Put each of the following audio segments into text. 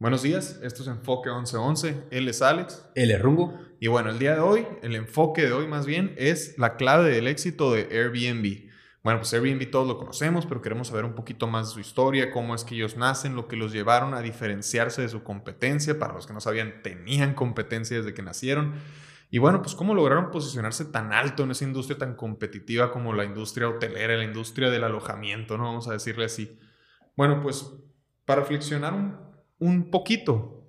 Buenos días, esto es Enfoque 1111. Él es Alex. Él es Rungo. Y bueno, el día de hoy, el enfoque de hoy más bien es la clave del éxito de Airbnb. Bueno, pues Airbnb todos lo conocemos, pero queremos saber un poquito más de su historia, cómo es que ellos nacen, lo que los llevaron a diferenciarse de su competencia. Para los que no sabían, tenían competencia desde que nacieron. Y bueno, pues cómo lograron posicionarse tan alto en esa industria tan competitiva como la industria hotelera, la industria del alojamiento, ¿no? Vamos a decirle así. Bueno, pues para reflexionar un un poquito.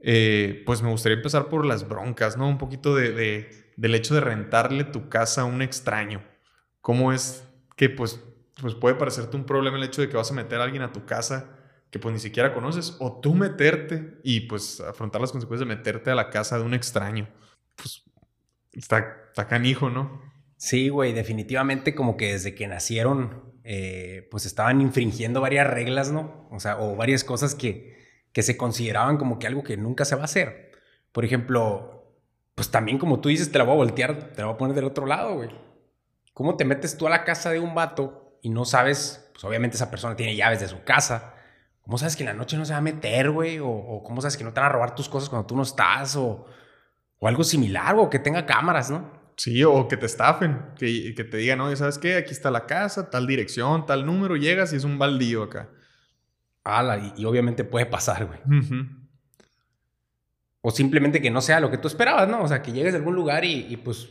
Eh, pues me gustaría empezar por las broncas, ¿no? Un poquito de, del hecho de rentarle tu casa a un extraño. ¿Cómo es que pues, pues puede parecerte un problema el hecho de que vas a meter a alguien a tu casa que pues ni siquiera conoces o tú meterte y pues afrontar las consecuencias de meterte a la casa de un extraño? Pues está, canijo, ¿no? Sí, güey, definitivamente como que desde que nacieron eh, pues estaban infringiendo varias reglas, ¿no? O sea, o varias cosas que que se consideraban como que algo que nunca se va a hacer. Por ejemplo, pues también como tú dices, te la voy a voltear, te la voy a poner del otro lado, güey. ¿Cómo te metes tú a la casa de un vato y no sabes, pues obviamente esa persona tiene llaves de su casa? ¿Cómo sabes que en la noche no se va a meter, güey? O, cómo sabes que no te van a robar tus cosas cuando tú no estás? O, o algo similar, o que tenga cámaras, ¿no? Sí, o que te estafen, que, que te digan, oye, ¿sabes qué? Aquí está la casa, tal dirección, tal número, llegas y es un baldío acá y, obviamente puede pasar, güey. O simplemente que no sea lo que tú esperabas, ¿no? O sea, que llegues a algún lugar y, pues,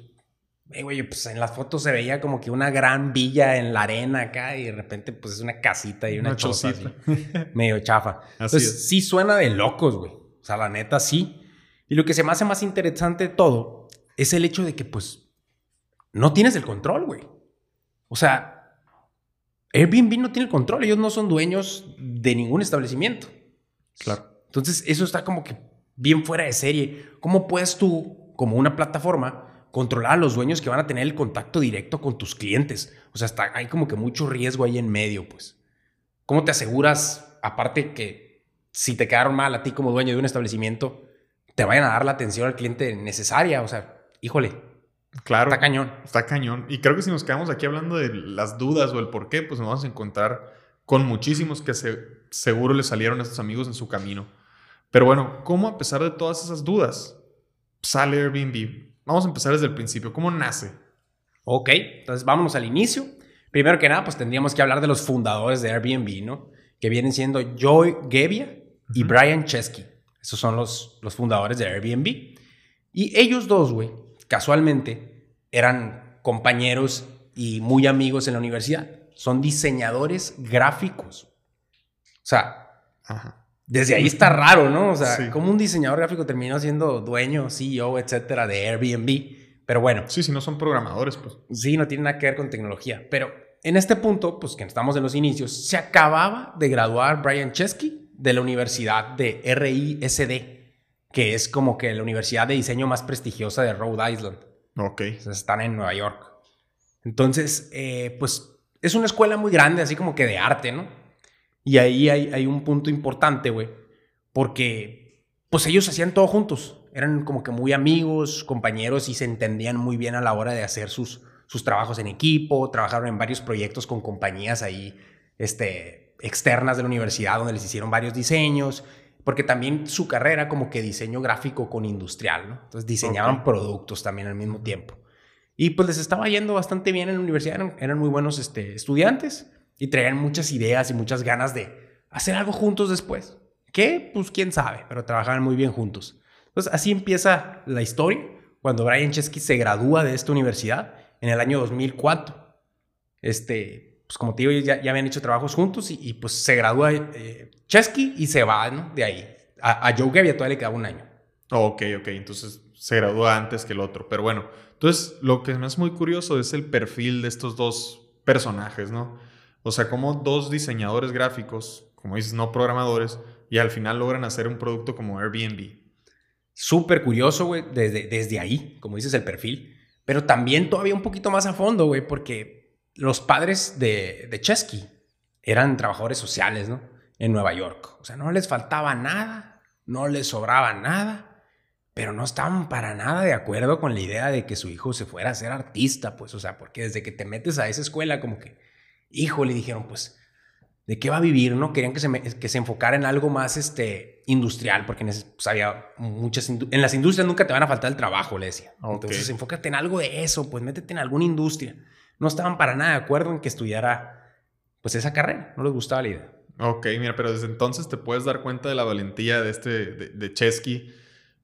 güey, pues en las fotos se veía como que una gran villa en la arena acá y de repente pues es una casita y una, una medio chafa. Entonces sí suena de locos, güey. O sea, la neta sí. Y lo que se me hace más interesante de todo es el hecho de que pues no tienes el control, güey. O sea, Airbnb no tiene el control, ellos no son dueños de ningún establecimiento. Claro. Entonces, eso está como que bien fuera de serie. ¿Cómo puedes tú, como una plataforma, controlar a los dueños que van a tener el contacto directo con tus clientes? O sea, está, hay como que mucho riesgo ahí en medio, pues. ¿Cómo te aseguras, aparte que si te quedaron mal a ti como dueño de un establecimiento, te vayan a dar la atención al cliente necesaria? O sea, híjole, Claro. Está cañón. Está cañón. Y creo que si nos quedamos aquí hablando de las dudas o el por qué, pues nos vamos a encontrar con muchísimos que seguro le salieron a estos amigos en su camino. Pero bueno, ¿cómo a pesar de todas esas dudas sale Airbnb? Vamos a empezar desde el principio. ¿Cómo nace? Ok, entonces vámonos al inicio. Primero que nada, pues tendríamos que hablar de los fundadores de Airbnb, ¿no? Que vienen siendo Joy Gebbia y Brian Chesky. Esos son los, los fundadores de Airbnb. Y ellos dos, güey, casualmente eran compañeros y muy amigos en la universidad. Son diseñadores gráficos. O sea, desde ahí está raro, ¿no? O sea, como un diseñador gráfico terminó siendo dueño, CEO, etcétera, de Airbnb. Pero bueno. Sí, si no son programadores, pues. Sí, no tiene nada que ver con tecnología. Pero en este punto, pues que estamos en los inicios, se acababa de graduar Brian Chesky de la Universidad de RISD que es como que la universidad de diseño más prestigiosa de Rhode Island. Ok. están en Nueva York. Entonces, eh, pues es una escuela muy grande, así como que de arte, ¿no? Y ahí hay, hay un punto importante, güey, porque pues ellos hacían todo juntos. Eran como que muy amigos, compañeros y se entendían muy bien a la hora de hacer sus, sus trabajos en equipo. Trabajaron en varios proyectos con compañías ahí este, externas de la universidad donde les hicieron varios diseños porque también su carrera como que diseño gráfico con industrial, ¿no? Entonces diseñaban productos también al mismo tiempo. Y pues les estaba yendo bastante bien en la universidad, eran, muy buenos este, estudiantes y traían muchas ideas y muchas ganas de hacer algo juntos después. ¿Qué? Pues quién sabe, pero trabajaban muy bien juntos. Entonces así empieza la historia cuando Brian Chesky se gradúa de esta universidad en el año 2004. Este, pues como te digo, ya, ya habían hecho trabajos juntos y, pues se gradúa eh, Chesky y se va, ¿no? De ahí. A, a Joe Gebbia todavía le queda un año. ok, ok. Entonces se gradúa antes que el otro. Pero bueno, entonces lo que me es muy curioso es el perfil de estos dos personajes, ¿no? O sea, como dos diseñadores gráficos, como dices, no programadores, y al final logran hacer un producto como Airbnb. Súper curioso, güey, desde, desde ahí, como dices, el perfil. Pero también todavía un poquito más a fondo, güey, porque los padres de, de Chesky eran trabajadores sociales, ¿no? En Nueva York. O sea, no les faltaba nada, no les sobraba nada, pero no estaban para nada de acuerdo con la idea de que su hijo se fuera a ser artista, pues, o sea, porque desde que te metes a esa escuela, como que, hijo, le dijeron, pues, ¿de qué va a vivir, no? Querían que se, que se enfocara en algo más, este, industrial, porque en, ese, pues, había muchas... En las industrias nunca te van a faltar el trabajo, le decía. Entonces, enfócate en algo de eso, pues métete en alguna industria. No estaban para nada de acuerdo en que estudiara, pues, esa carrera. No les gustaba la idea. Ok, mira, pero desde entonces te puedes dar cuenta de la valentía de este, de, Chesky,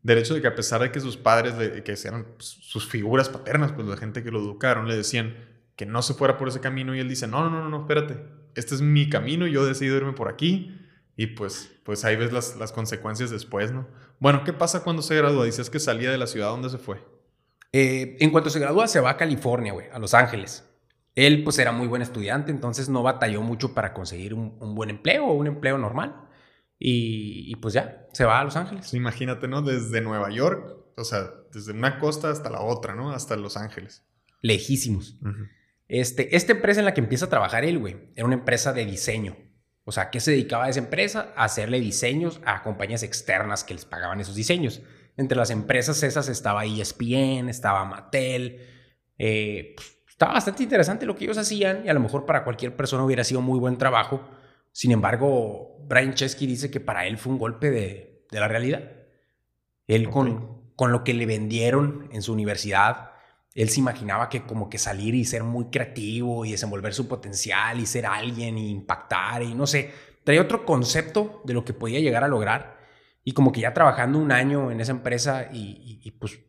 del hecho de que a pesar de que sus padres, que eran pues, sus figuras paternas, pues la gente que lo educaron, le decían que no se fuera por ese camino y él dice, no, no, no, no, espérate, este es mi camino, yo decido irme por aquí y pues, pues ahí ves las, las consecuencias después, ¿no? Bueno, ¿qué pasa cuando se gradúa? Dices que salía de la ciudad donde se fue. Eh, en cuanto se gradúa, se va a California, güey, a Los Ángeles. Él, pues, era muy buen estudiante, entonces no batalló mucho para conseguir un, un buen empleo o un empleo normal. Y, y, pues ya, se va a Los Ángeles. Imagínate, ¿no? Desde Nueva York, o sea, desde una costa hasta la otra, ¿no? Hasta Los Ángeles. Lejísimos. Este, esta empresa en la que empieza a trabajar él, güey, era una empresa de diseño. O sea, ¿qué se dedicaba a esa empresa? A hacerle diseños a compañías externas que les pagaban esos diseños. Entre las empresas esas estaba ESPN, estaba Mattel. eh, pues, estaba bastante interesante lo que ellos hacían y a lo mejor para cualquier persona hubiera sido muy buen trabajo. Sin embargo, Brian Chesky dice que para él fue un golpe de, de la realidad. Él con, con lo que le vendieron en su universidad, él se imaginaba que como que salir y ser muy creativo y desenvolver su potencial y ser alguien y impactar y no sé, traía otro concepto de lo que podía llegar a lograr y como que ya trabajando un año en esa empresa y, y- y, pues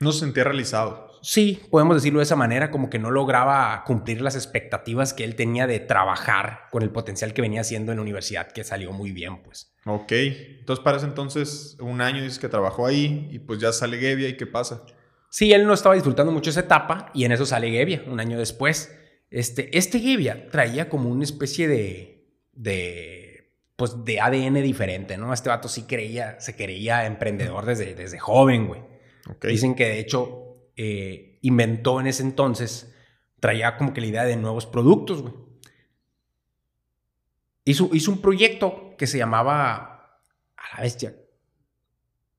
No se sentía realizado. sí, podemos decirlo de esa manera, como que no lograba cumplir las expectativas que él tenía de trabajar con el potencial que venía haciendo en la universidad, que salió muy bien pues. Ok. Entonces, para ese entonces, un año dices que trabajó ahí y pues ya sale Gevia y ¿qué pasa? Sí, él no estaba disfrutando mucho esa etapa y en eso sale Gevia, un año después. Este, este Gevia traía como una especie de, de, pues de ADN diferente, ¿no? Este vato sí creía, se creía emprendedor desde, desde joven, güey. Dicen que de hecho eh, inventó en ese entonces, traía como que la idea de nuevos productos, güey. Hizo, hizo un proyecto que se llamaba, a la bestia,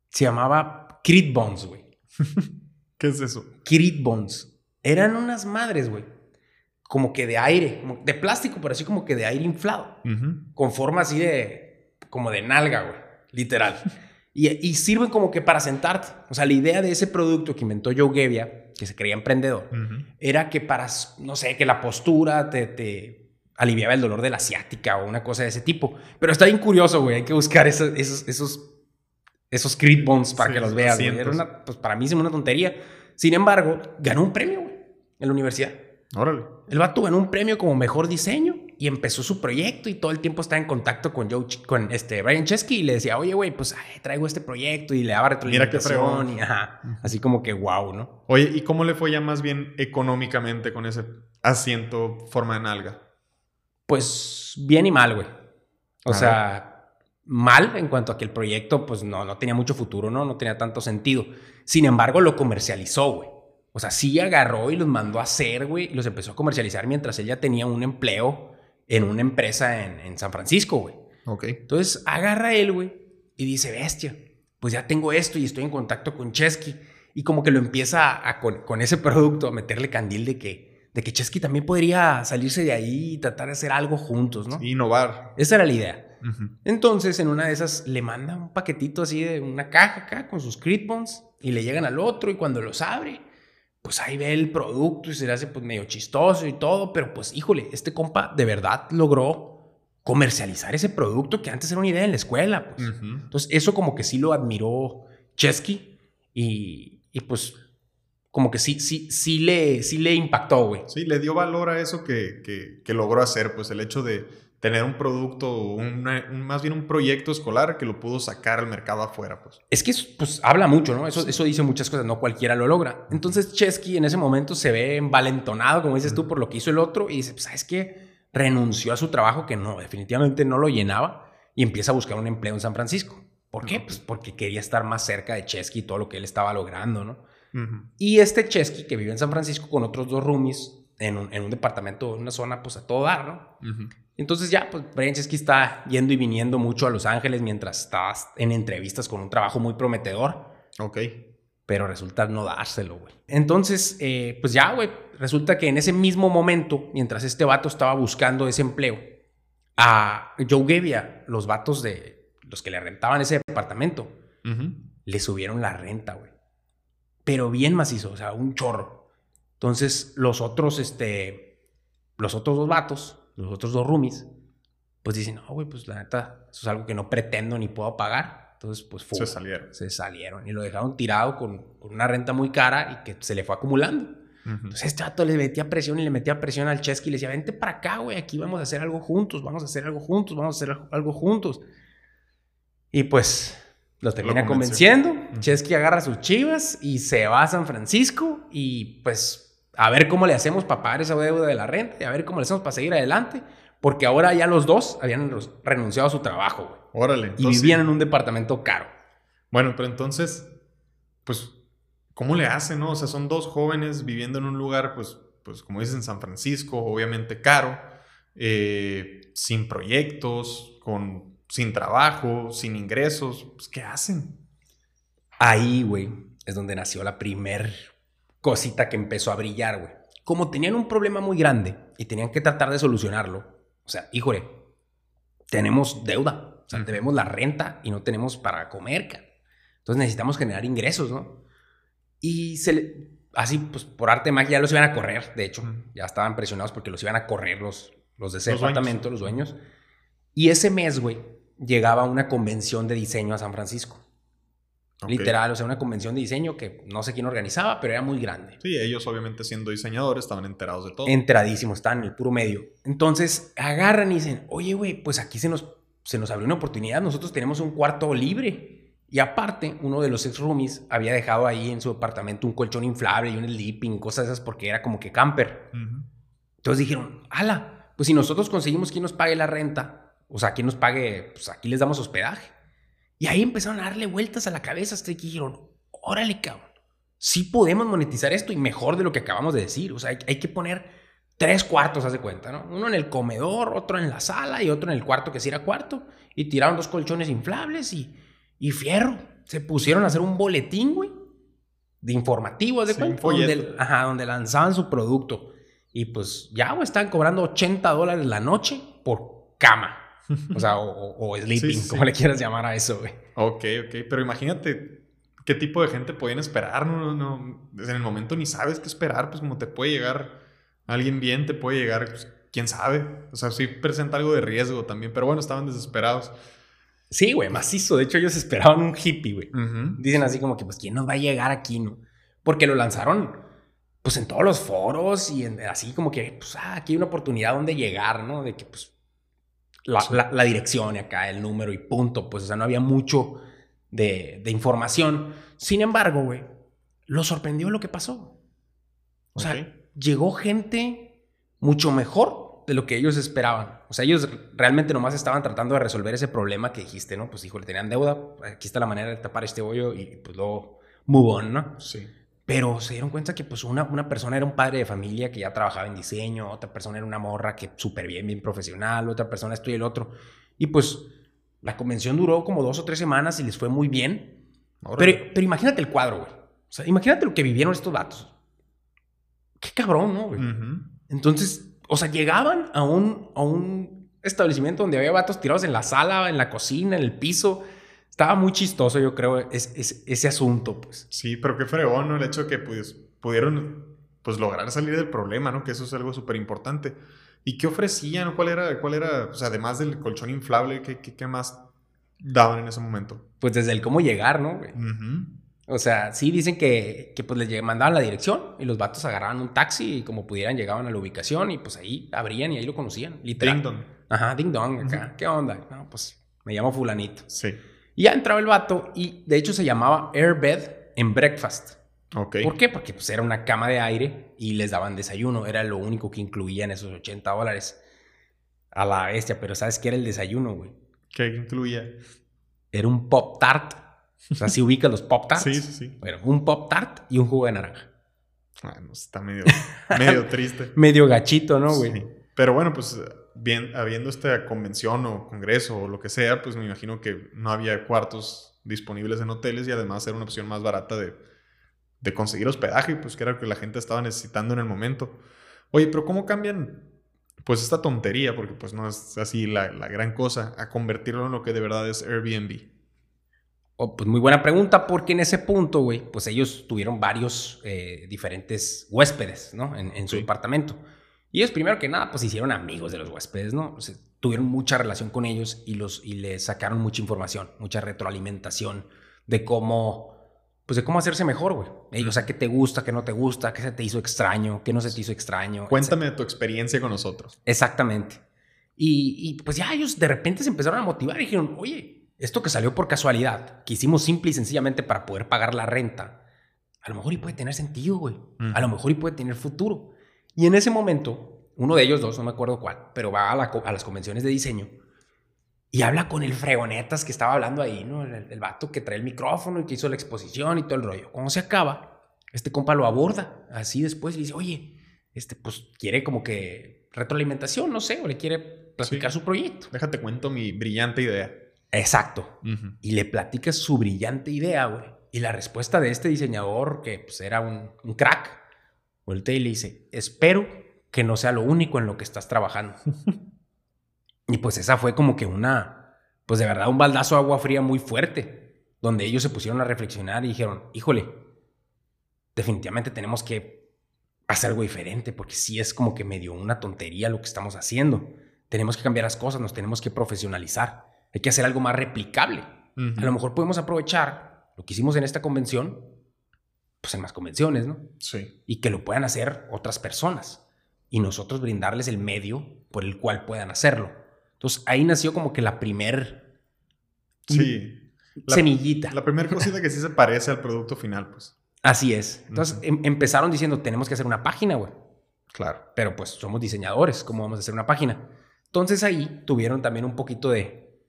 se llamaba Crit Bonds, güey. ¿Qué es eso? Kirit Bones. Eran unas madres, güey. Como que de aire, como de plástico, pero así como que de aire inflado. Con forma así de. como de nalga, güey. Literal. y, y sirven como que para sentarte. O sea, la idea de ese producto que inventó Joe Gebbia, que se creía emprendedor, era que para, no sé, que la postura te, te aliviaba el dolor de la ciática o una cosa de ese tipo. Pero está bien curioso, güey. Hay que buscar esos, esos, esos, esos Crit Bones para Sí, que los veas. Era una, pues para mí es una tontería. Sin embargo, ganó un premio, güey, en la universidad. Órale. El vato ganó un premio como mejor diseño y empezó su proyecto y todo el tiempo estaba en contacto con Joe, con este Brian Chesky y le decía, oye, güey, pues ay, traigo este proyecto y le daba Mira qué retroalimentación y ajá, así como que wow, ¿no? Oye, ¿y cómo le fue ya más bien económicamente con ese asiento forma de nalga? Pues bien y mal, güey. O A sea, mal en cuanto a que el proyecto, pues no, no tenía mucho futuro, ¿no? No tenía tanto sentido. Sin embargo, lo comercializó, güey. O sea, sí agarró y los mandó a hacer, güey, y los empezó a comercializar mientras él ya tenía un empleo en una empresa en, en San Francisco, güey. Ok. Entonces agarra él, güey, y dice, bestia, pues ya tengo esto y estoy en contacto con Chesky. Y como que lo empieza a, a con, con ese producto a meterle candil de que, de que Chesky también podría salirse de ahí y tratar de hacer algo juntos, ¿no? Innovar. Esa era la idea. Entonces, en una de esas, le manda un paquetito así de una caja acá con sus Critbons y le llegan al otro y cuando los abre, pues ahí ve el producto y se le hace pues medio chistoso y todo, pero pues híjole, este compa de verdad logró comercializar ese producto que antes era una idea en la escuela. Pues. Entonces, eso como que sí lo admiró Chesky y, y pues como que sí, sí, sí le, sí le impactó, güey. Sí, le dio valor a eso que, que- que logró hacer, pues el hecho de tener un producto, una- un- más bien un proyecto escolar que lo pudo sacar al mercado afuera, pues. Es que pues habla mucho, ¿no? Eso, eso dice muchas cosas, no cualquiera lo logra. Entonces Chesky en ese momento se ve envalentonado, como dices tú, por lo que hizo el otro y dice, pues, ¿sabes qué? Renunció a su trabajo que no, definitivamente no lo llenaba y empieza a buscar un empleo en San Francisco. ¿Por qué? Pues porque quería estar más cerca de Chesky y todo lo que él estaba logrando, ¿no? Y este Chesky que vive en San Francisco con otros dos roomies en un, en un departamento, en una zona, pues a todo dar, ¿no? Entonces ya, pues Chesky está yendo y viniendo mucho a Los Ángeles mientras está en entrevistas con un trabajo muy prometedor, Ok. pero resulta no dárselo, güey. Entonces, eh, pues ya, güey, resulta que en ese mismo momento, mientras este vato estaba buscando ese empleo, a Joe Gebbia, los vatos de, los que le rentaban ese departamento, le subieron la renta, güey. Pero bien macizo, o sea, un chorro. Entonces, los otros, este, los otros dos vatos, los otros dos roomies, pues dicen, no, güey, pues la neta, eso es algo que no pretendo ni puedo pagar. Entonces, pues fue. Se salieron. Se salieron y lo dejaron tirado con, con, una renta muy cara y que se le fue acumulando. Entonces, este vato le metía presión y le metía presión al Chesky y le decía, vente para acá, güey, aquí vamos a hacer algo juntos, vamos a hacer algo juntos, vamos a hacer algo juntos. Y pues lo termina convenciendo. Chesky agarra sus chivas y se va a San Francisco y pues a ver cómo le hacemos para pagar esa deuda de la renta y a ver cómo le hacemos para seguir adelante. Porque ahora ya los dos habían renunciado a su trabajo, güey. Órale. y vivían en un departamento caro. Bueno, pero entonces, pues, ¿cómo le hacen, no? O sea, son dos jóvenes viviendo en un lugar, pues, pues como dices, en San Francisco, obviamente caro, eh, sin proyectos, con sin trabajo, sin ingresos, pues, ¿qué hacen? Ahí, güey, es donde nació la primer cosita que empezó a brillar, güey. Como tenían un problema muy grande y tenían que tratar de solucionarlo, o sea, híjole, tenemos deuda, o sea, debemos la renta y no tenemos para comer, cara. Entonces necesitamos generar ingresos, ¿no? Y se así, pues por arte de magia ya los iban a correr, de hecho, ya estaban presionados porque los iban a correr los, los de ese departamento, los dueños. Y ese mes, güey, llegaba una convención de diseño a San Francisco. Literal, o sea, una convención de diseño que no sé quién organizaba, pero era muy grande. Sí, ellos obviamente siendo diseñadores estaban enterados de todo. Enteradísimos, estaban en el puro medio. Entonces agarran y dicen, oye, güey, pues aquí se nos, se nos abrió una oportunidad, nosotros tenemos un cuarto libre. Y aparte, uno de los ex roomies había dejado ahí en su departamento un colchón inflable y un sleeping, cosas esas, porque era como que camper. Entonces dijeron, ala, pues si nosotros conseguimos quien nos pague la renta, o sea, quien nos pague, pues aquí les damos hospedaje. Y ahí empezaron a darle vueltas a la cabeza hasta que dijeron, órale, cabrón, sí podemos monetizar esto y mejor de lo que acabamos de decir. O sea, hay, que poner tres cuartos, haz de cuenta, ¿no? Uno en el comedor, otro en la sala y otro en el cuarto que sí era cuarto. Y tiraron dos colchones inflables y, y fierro. Se pusieron a hacer un boletín, güey, de informativo, haz de cuenta, donde, ajá, donde lanzaban su producto. Y pues ya, güey, estaban cobrando 80 dólares la noche por cama. O sea, o, sleeping, como le quieras llamar a eso, güey. Ok, ok. Pero imagínate qué tipo de gente podían esperar. No, no, en el momento ni sabes qué esperar. Pues como te puede llegar alguien bien, te puede llegar, pues, quién sabe. O sea, sí presenta algo de riesgo también. Pero bueno, estaban desesperados. Sí, güey, macizo. De hecho, ellos esperaban un hippie, güey. Dicen así como que, pues, ¿quién nos va a llegar aquí, no? Porque lo lanzaron, pues, en todos los foros y así como que, pues, ah, aquí hay una oportunidad donde llegar, ¿no? De que, pues, la, dirección y acá el número y punto. Pues, o sea, no había mucho de, información. Sin embargo, güey, lo sorprendió lo que pasó. O sea, llegó gente mucho mejor de lo que ellos esperaban. O sea, ellos realmente nomás estaban tratando de resolver ese problema que dijiste, ¿no? Pues, hijo, le tenían deuda, aquí está la manera de tapar este hoyo y pues luego move on, ¿no? Sí. Pero se dieron cuenta que pues una, una persona era un padre de familia que ya trabajaba en diseño, otra persona era una morra que súper bien, bien profesional, otra persona esto y el otro. Y pues la convención duró como dos o tres semanas y les fue muy bien. Pero, pero imagínate el cuadro, güey. O sea, imagínate lo que vivieron estos datos. Qué cabrón, ¿no, güey? Entonces, o sea, llegaban a un, a un establecimiento donde había vatos tirados en la sala, en la cocina, en el piso estaba muy chistoso, yo creo, es, ese asunto, pues. Sí, pero qué fregón, ¿no? El hecho de que pues, pudieron pues, lograr salir del problema, ¿no? Que eso es algo súper importante. ¿Y qué ofrecían? ¿Cuál era, cuál era, o sea, además del colchón inflable, qué, qué, más daban en ese momento? Pues desde el cómo llegar, ¿no? O sea, sí dicen que, que pues les mandaban la dirección y los vatos agarraban un taxi y como pudieran llegaban a la ubicación y pues ahí abrían y ahí lo conocían, literal. Ding dong. Ajá, ding dong acá. ¿Qué onda? No, pues me llamo fulanito. Sí. Y ya entraba el vato y de hecho se llamaba Airbed en Breakfast. Okay. ¿Por qué? Porque pues, era una cama de aire y les daban desayuno. Era lo único que incluía en esos 80 dólares. A la bestia, pero ¿sabes qué era el desayuno, güey? ¿Qué incluía? Era un Pop Tart. O sea, si ubicas los Pop Tarts. sí, sí, sí. Bueno, un Pop Tart y un jugo de naranja. Bueno, está medio, medio triste. medio gachito, ¿no, güey? Sí. Pero bueno, pues bien, habiendo esta convención o congreso o lo que sea, pues me imagino que no había cuartos disponibles en hoteles y además era una opción más barata de, de conseguir hospedaje, pues que era lo que la gente estaba necesitando en el momento. Oye, pero ¿cómo cambian pues esta tontería, porque pues no es así la, la gran cosa, a convertirlo en lo que de verdad es Airbnb? Oh, pues muy buena pregunta, porque en ese punto, güey, pues ellos tuvieron varios eh, diferentes huéspedes, ¿no? En, en su Sí. departamento. Y ellos, primero que nada, pues se hicieron amigos de los huéspedes, ¿no? O sea, tuvieron mucha relación con ellos y, los, y les sacaron mucha información, mucha retroalimentación de cómo, pues de cómo hacerse mejor, güey. Ey, O sea, qué te gusta, qué no te gusta, qué se te hizo extraño, qué no se te hizo extraño. Cuéntame de tu experiencia con nosotros. Exactamente. Y, y, pues ya ellos de repente se empezaron a motivar y dijeron, oye, esto que salió por casualidad, que hicimos simple y sencillamente para poder pagar la renta, a lo mejor y puede tener sentido, güey. A lo mejor y puede tener futuro. Y en ese momento, uno de ellos dos, no me acuerdo cuál, pero va a, la co- a las convenciones de diseño y habla con el fregonetas que estaba hablando ahí, ¿no? El, el vato que trae el micrófono y que hizo la exposición y todo el rollo. Cuando se acaba, este compa lo aborda así después y dice, oye, este pues quiere como que retroalimentación, no sé, o le quiere platicar Sí. su proyecto. Déjate cuento mi brillante idea. Exacto. Y le platica su brillante idea, güey. Y la respuesta de este diseñador, que pues era un, un crack, voltea y le dice, espero que no sea lo único en lo que estás trabajando. y pues esa fue como que una, pues de verdad un baldazo de agua fría muy fuerte, donde ellos se pusieron a reflexionar y dijeron, híjole, definitivamente tenemos que hacer algo diferente, porque sí es como que medio una tontería lo que estamos haciendo. Tenemos que cambiar las cosas, nos tenemos que profesionalizar. Hay que hacer algo más replicable. A lo mejor podemos aprovechar lo que hicimos en esta convención, pues en más convenciones, ¿no? Sí. Y que lo puedan hacer otras personas. Y nosotros brindarles el medio por el cual puedan hacerlo. Entonces ahí nació como que la primer Sí. La- semillita. La primera cosita que sí se parece al producto final, pues. Así es. Entonces em- empezaron diciendo, tenemos que hacer una página, güey. Claro. Pero pues somos diseñadores, ¿cómo vamos a hacer una página? Entonces ahí tuvieron también un poquito de,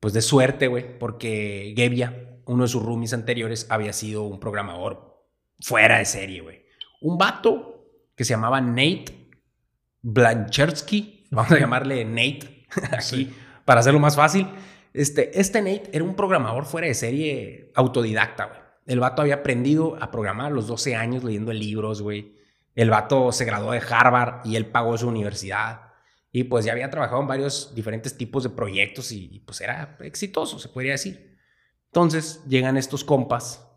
pues de suerte, güey, porque Gebbia, uno de sus roomies anteriores, había sido un programador fuera de serie, güey. Un vato que se llamaba Nate Blanchersky, vamos a llamarle Nate aquí Sí. para hacerlo más fácil. Este, este Nate era un programador fuera de serie autodidacta, güey. El vato había aprendido a programar a los 12 años leyendo libros, güey. El vato se graduó de Harvard y él pagó su universidad. Y pues ya había trabajado en varios diferentes tipos de proyectos y, y, pues era exitoso, se podría decir. Entonces llegan estos compas,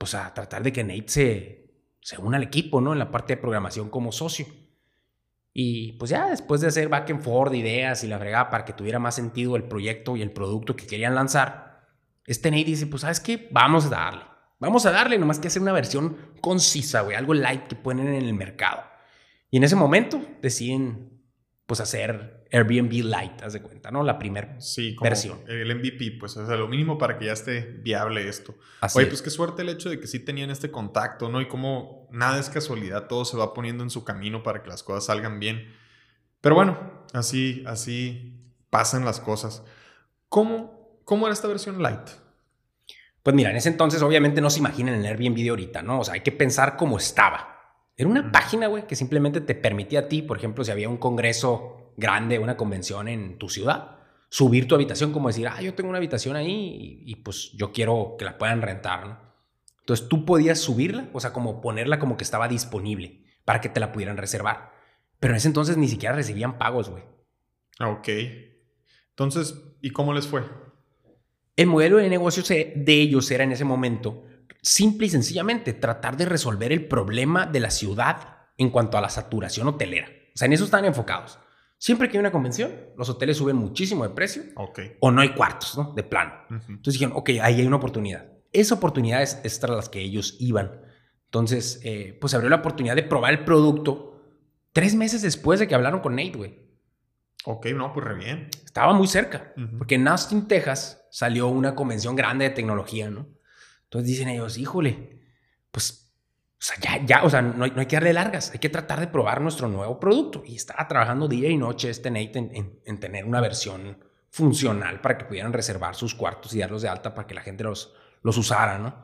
pues a tratar de que Nate se, se una al equipo, ¿no? En la parte de programación como socio. Y pues ya después de hacer back and forth, ideas y la fregada para que tuviera más sentido el proyecto y el producto que querían lanzar, este Nate dice, pues sabes qué, vamos a darle. Vamos a darle, nomás que hacer una versión concisa, güey, algo light que ponen en el mercado. Y en ese momento deciden, pues, hacer Airbnb Light, haz de cuenta, ¿no? La primera Sí, como versión. el MVP, pues, o sea, lo mínimo para que ya esté viable esto. Así Oye, es. pues qué suerte el hecho de que sí tenían este contacto, ¿no? Y como nada es casualidad, todo se va poniendo en su camino para que las cosas salgan bien. Pero bueno, así, así pasan las cosas. ¿Cómo, cómo era esta versión light? Pues mira, en ese entonces obviamente no se imaginan el Airbnb de ahorita, ¿no? O sea, hay que pensar cómo estaba. Era una Ujú. página, güey, que simplemente te permitía a ti, por ejemplo, si había un congreso grande, una convención en tu ciudad, subir tu habitación como decir, ah, yo tengo una habitación ahí y, y, pues yo quiero que la puedan rentar, ¿no? Entonces tú podías subirla, o sea, como ponerla como que estaba disponible para que te la pudieran reservar. Pero en ese entonces ni siquiera recibían pagos, güey. Ah, Ok. Entonces, ¿y cómo les fue? El modelo de negocio de ellos era en ese momento simple y sencillamente tratar de resolver el problema de la ciudad en cuanto a la saturación hotelera. O sea, en eso están enfocados. Siempre que hay una convención, los hoteles suben muchísimo de precio Ok. o no hay cuartos, ¿no? De plano. Entonces dijeron, ok, ahí hay una oportunidad. Esa oportunidad es, es tras las que ellos iban. Entonces, eh, pues se abrió la oportunidad de probar el producto tres meses después de que hablaron con Nate, güey. Ok, no, pues re bien. Estaba muy cerca. Porque en Austin, Texas, salió una convención grande de tecnología, ¿no? Entonces dicen ellos, híjole, pues, o sea, ya, ya, o sea, no hay, no hay que darle largas, hay que tratar de probar nuestro nuevo producto. Y estaba trabajando día y noche este Nate en, en- en tener una versión funcional para que pudieran reservar sus cuartos y darlos de alta para que la gente los, los usara, ¿no?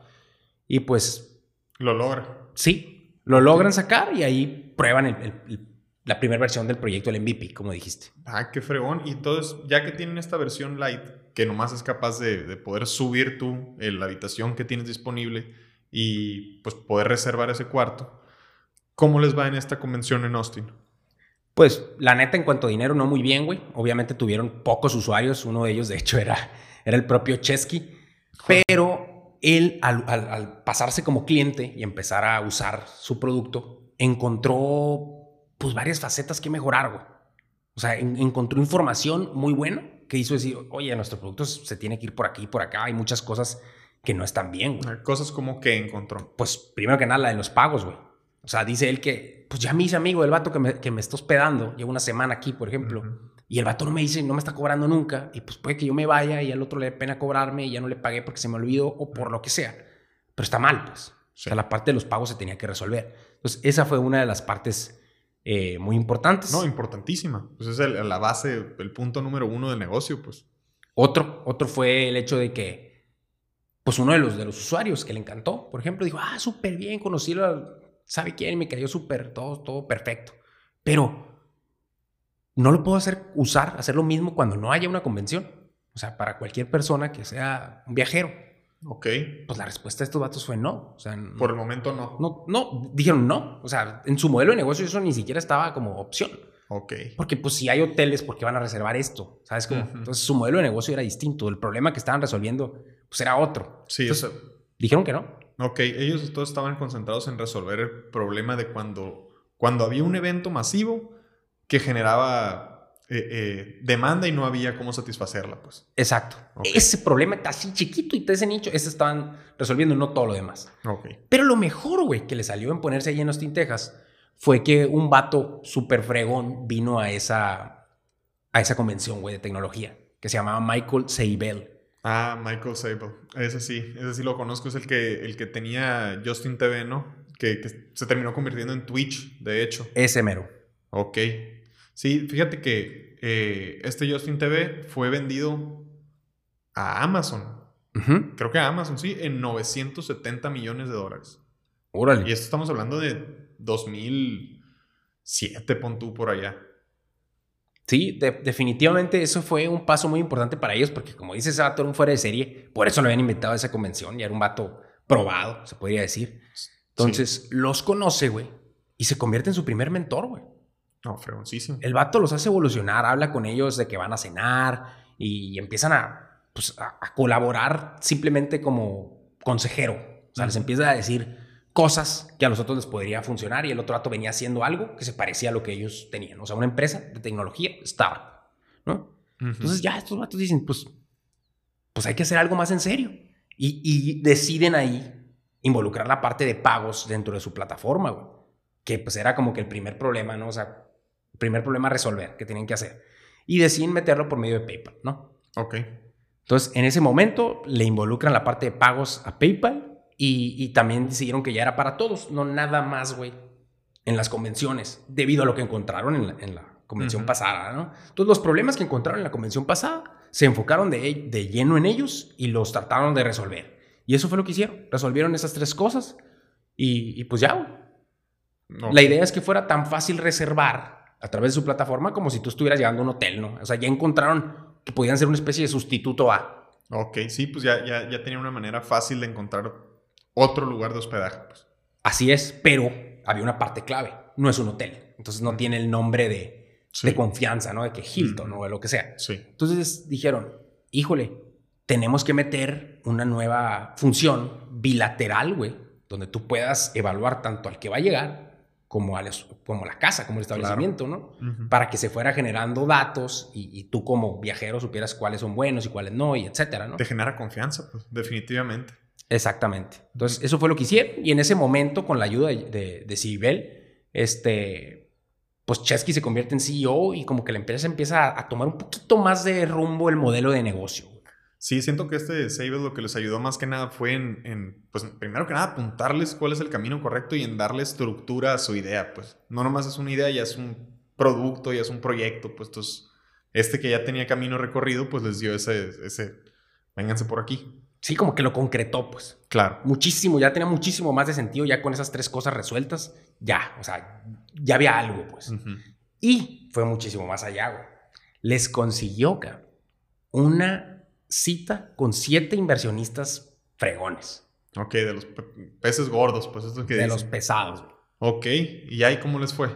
Y pues, Lo logra. sí, lo logran sacar y ahí prueban el- el- el- la primera versión del proyecto, el MVP, como dijiste. Ah, qué fregón. Y entonces, ya que tienen esta versión light, que nomás es capaz de, de poder subir tú en la habitación que tienes disponible y pues poder reservar ese cuarto, ¿cómo les va en esta convención en Austin? Pues la neta, en cuanto a dinero, no muy bien, güey. Obviamente tuvieron pocos usuarios. Uno de ellos, de hecho, era, era el propio Chesky. Pero él, al, al- al pasarse como cliente y empezar a usar su producto, encontró pues varias facetas que mejorar, güey. O sea, en- encontró información muy buena que hizo decir, oye, nuestro producto se tiene que ir por aquí por acá. Hay muchas cosas que no están bien, güey. Cosas como que encontró. Pues primero que nada, la de los pagos, güey. O sea, dice él que, pues ya me hice amigo del vato que me, que me está hospedando. Llevo una semana aquí, por ejemplo. Y el vato no me dice, no me está cobrando nunca. Y pues puede que yo me vaya y al otro le dé pena cobrarme y ya no le pagué porque se me olvidó o por lo que sea. Pero está mal, pues. O sea, la parte de los pagos se tenía que resolver. Entonces, esa fue una de las partes eh, muy importantes. No, importantísima. Pues es el- la base, el punto número uno del negocio, pues. Otro, otro fue el hecho de que, pues uno de los, de los usuarios que le encantó, por ejemplo, dijo, ah, súper bien, conocí a, sabe quién, me cayó súper, todo, todo perfecto. Pero no lo puedo hacer, usar, hacer lo mismo cuando no haya una convención. O sea, para cualquier persona que sea un viajero, Ok. pues la respuesta de estos vatos fue no. O sea, no, Por el momento no. no, no, dijeron no. O sea, en su modelo de negocio eso ni siquiera estaba como opción. Ok. Porque pues si hay hoteles, ¿por qué van a reservar esto? ¿Sabes cómo? Ujú. Entonces su modelo de negocio era distinto. El problema que estaban resolviendo pues era otro. Sí, Entonces, o sea, dijeron que no. ok. Ellos todos estaban concentrados en resolver el problema de cuando, cuando había un evento masivo que generaba eh, eh, demanda y no había cómo satisfacerla, pues. Exacto. Ok. Ese problema está así chiquito y ese nicho, ese estaban resolviendo, no todo lo demás. Ok. Pero lo mejor, güey, que le salió en ponerse ahí en Austin, Texas, fue que un vato súper fregón vino a esa, a esa convención, güey, de tecnología, que se llamaba Michael Seibel. Ah, Michael Sable. Ese sí, ese sí lo conozco. Es el que, el que tenía Justin TV, ¿no? Que, que se terminó convirtiendo en Twitch, de hecho. Ese mero. Ok. Sí, fíjate que eh, este Justin TV fue vendido a Amazon. Creo que a Amazon, sí, en 970 millones de dólares. Órale. Y esto estamos hablando de 2007, pon tú por allá. Sí, de- definitivamente eso fue un paso muy importante para ellos porque como dices, ese vato era un fuera de serie, por eso lo habían invitado a esa convención y era un vato probado, se podría decir. Entonces los conoce, güey, y se convierte en su primer mentor, güey. No, fregoncísimo. El vato los hace evolucionar, habla con ellos de que van a cenar y empiezan a, pues, a, a colaborar simplemente como consejero. O sea, les empieza a decir cosas que a los otros les podría funcionar y el otro vato venía haciendo algo que se parecía a lo que ellos tenían. O sea, una empresa de tecnología, startup, ¿no? Ujú. Entonces ya estos vatos dicen, pues, pues hay que hacer algo más en serio. Y, y deciden ahí involucrar la parte de pagos dentro de su plataforma, güey. Que pues era como que el primer problema, ¿no? O sea, el primer problema a resolver que tenían que hacer. Y deciden meterlo por medio de PayPal, ¿no? Ok. Entonces, en ese momento le involucran la parte de pagos a PayPal y, y también decidieron que ya era para todos, no nada más, güey, en las convenciones, debido a lo que encontraron en la, en la convención pasada, ¿no? Entonces, los problemas que encontraron en la convención pasada se enfocaron de, de lleno en ellos y los trataron de resolver. Y eso fue lo que hicieron. Resolvieron esas tres cosas y, y pues ya, güey. No. La idea es que fuera tan fácil reservar a través de su plataforma como si tú estuvieras llegando a un hotel, ¿no? O sea, ya encontraron que podían ser una especie de sustituto a. Ok, sí, pues ya, ya, ya tenía una manera fácil de encontrar otro lugar de hospedaje. Pues. Así es, pero había una parte clave. No es un hotel. Entonces no tiene el nombre de, Sí. de confianza, ¿no? De que Hilton o de lo que sea. Sí. Entonces dijeron, híjole, tenemos que meter una nueva función bilateral, güey, donde tú puedas evaluar tanto al que va a llegar como a, las- como la casa, como el establecimiento, ¿no? Para que se fuera generando datos y, y tú como viajero supieras cuáles son buenos y cuáles no, y etcétera, ¿no? Te genera confianza, pues, definitivamente. Exactamente. Entonces, eso fue lo que hicieron. Y en ese momento, con la ayuda de, de, Cibel, este, pues Chesky se convierte en CEO y como que la empresa empieza a, tomar un poquito más de rumbo el modelo de negocio. Sí, siento que este Sable lo que les ayudó más que nada fue en, en, pues, primero que nada, apuntarles cuál es el camino correcto y en darle estructura a su idea, pues. No nomás es una idea, ya es un producto, ya es un proyecto, pues, entonces, este que ya tenía camino recorrido, pues les dio ese, ese, vénganse por aquí. Sí, como que lo concretó, pues. Claro. Muchísimo, ya tenía muchísimo más de sentido ya con esas tres cosas resueltas. Ya, o sea, ya había algo, pues. Y fue muchísimo más allá, güey. Les consiguió, cabrón, una cita con siete inversionistas fregones. Ok, de los pe- peces gordos, pues, esto que de dicen. los pesados, güey. Ok, ¿y ahí cómo les fue?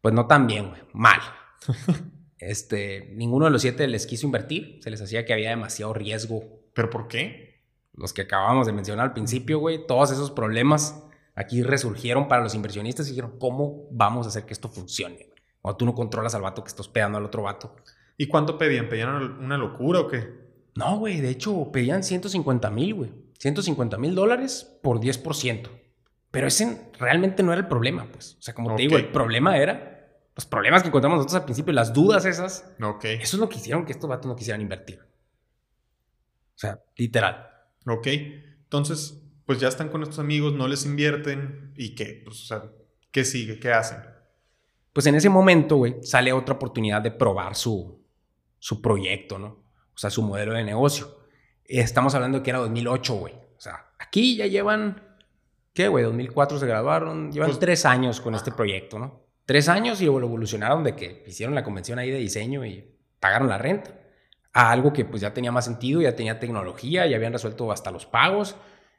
Pues no tan bien, güey. Mal. este, ninguno de los siete les quiso invertir. Se les hacía que había demasiado riesgo. ¿Pero por qué? Los que acabamos de mencionar al principio, güey. Todos esos problemas aquí resurgieron para los inversionistas y dijeron, ¿cómo vamos a hacer que esto funcione? O tú no controlas al vato que está hospedando al otro vato. ¿Y cuánto pedían? ¿Pedían una locura o qué? No, güey. De hecho, pedían 150 mil, güey. 150 mil dólares por 10%. Pero ese realmente no era el problema, pues. O sea, como te digo, el problema era los problemas que encontramos nosotros al principio, las dudas esas. Ok. Eso es lo que hicieron que estos vatos no quisieran invertir. O sea, literal. Ok. Entonces, pues ya están con estos amigos, no les invierten. ¿Y qué? Pues, o sea, ¿qué sigue? ¿Qué hacen? Pues en ese momento, güey, sale otra oportunidad de probar su, su proyecto, ¿no? O sea, su modelo de negocio. Estamos hablando de que era 2008, güey. O sea, aquí ya llevan, ¿qué, güey? 2004 se grabaron. Llevan pues tres años con este proyecto, ¿no? Tres años y lo evolucionaron de que hicieron la convención ahí de diseño y pagaron la renta. A algo que pues ya tenía más sentido, ya tenía tecnología, ya habían resuelto hasta los pagos,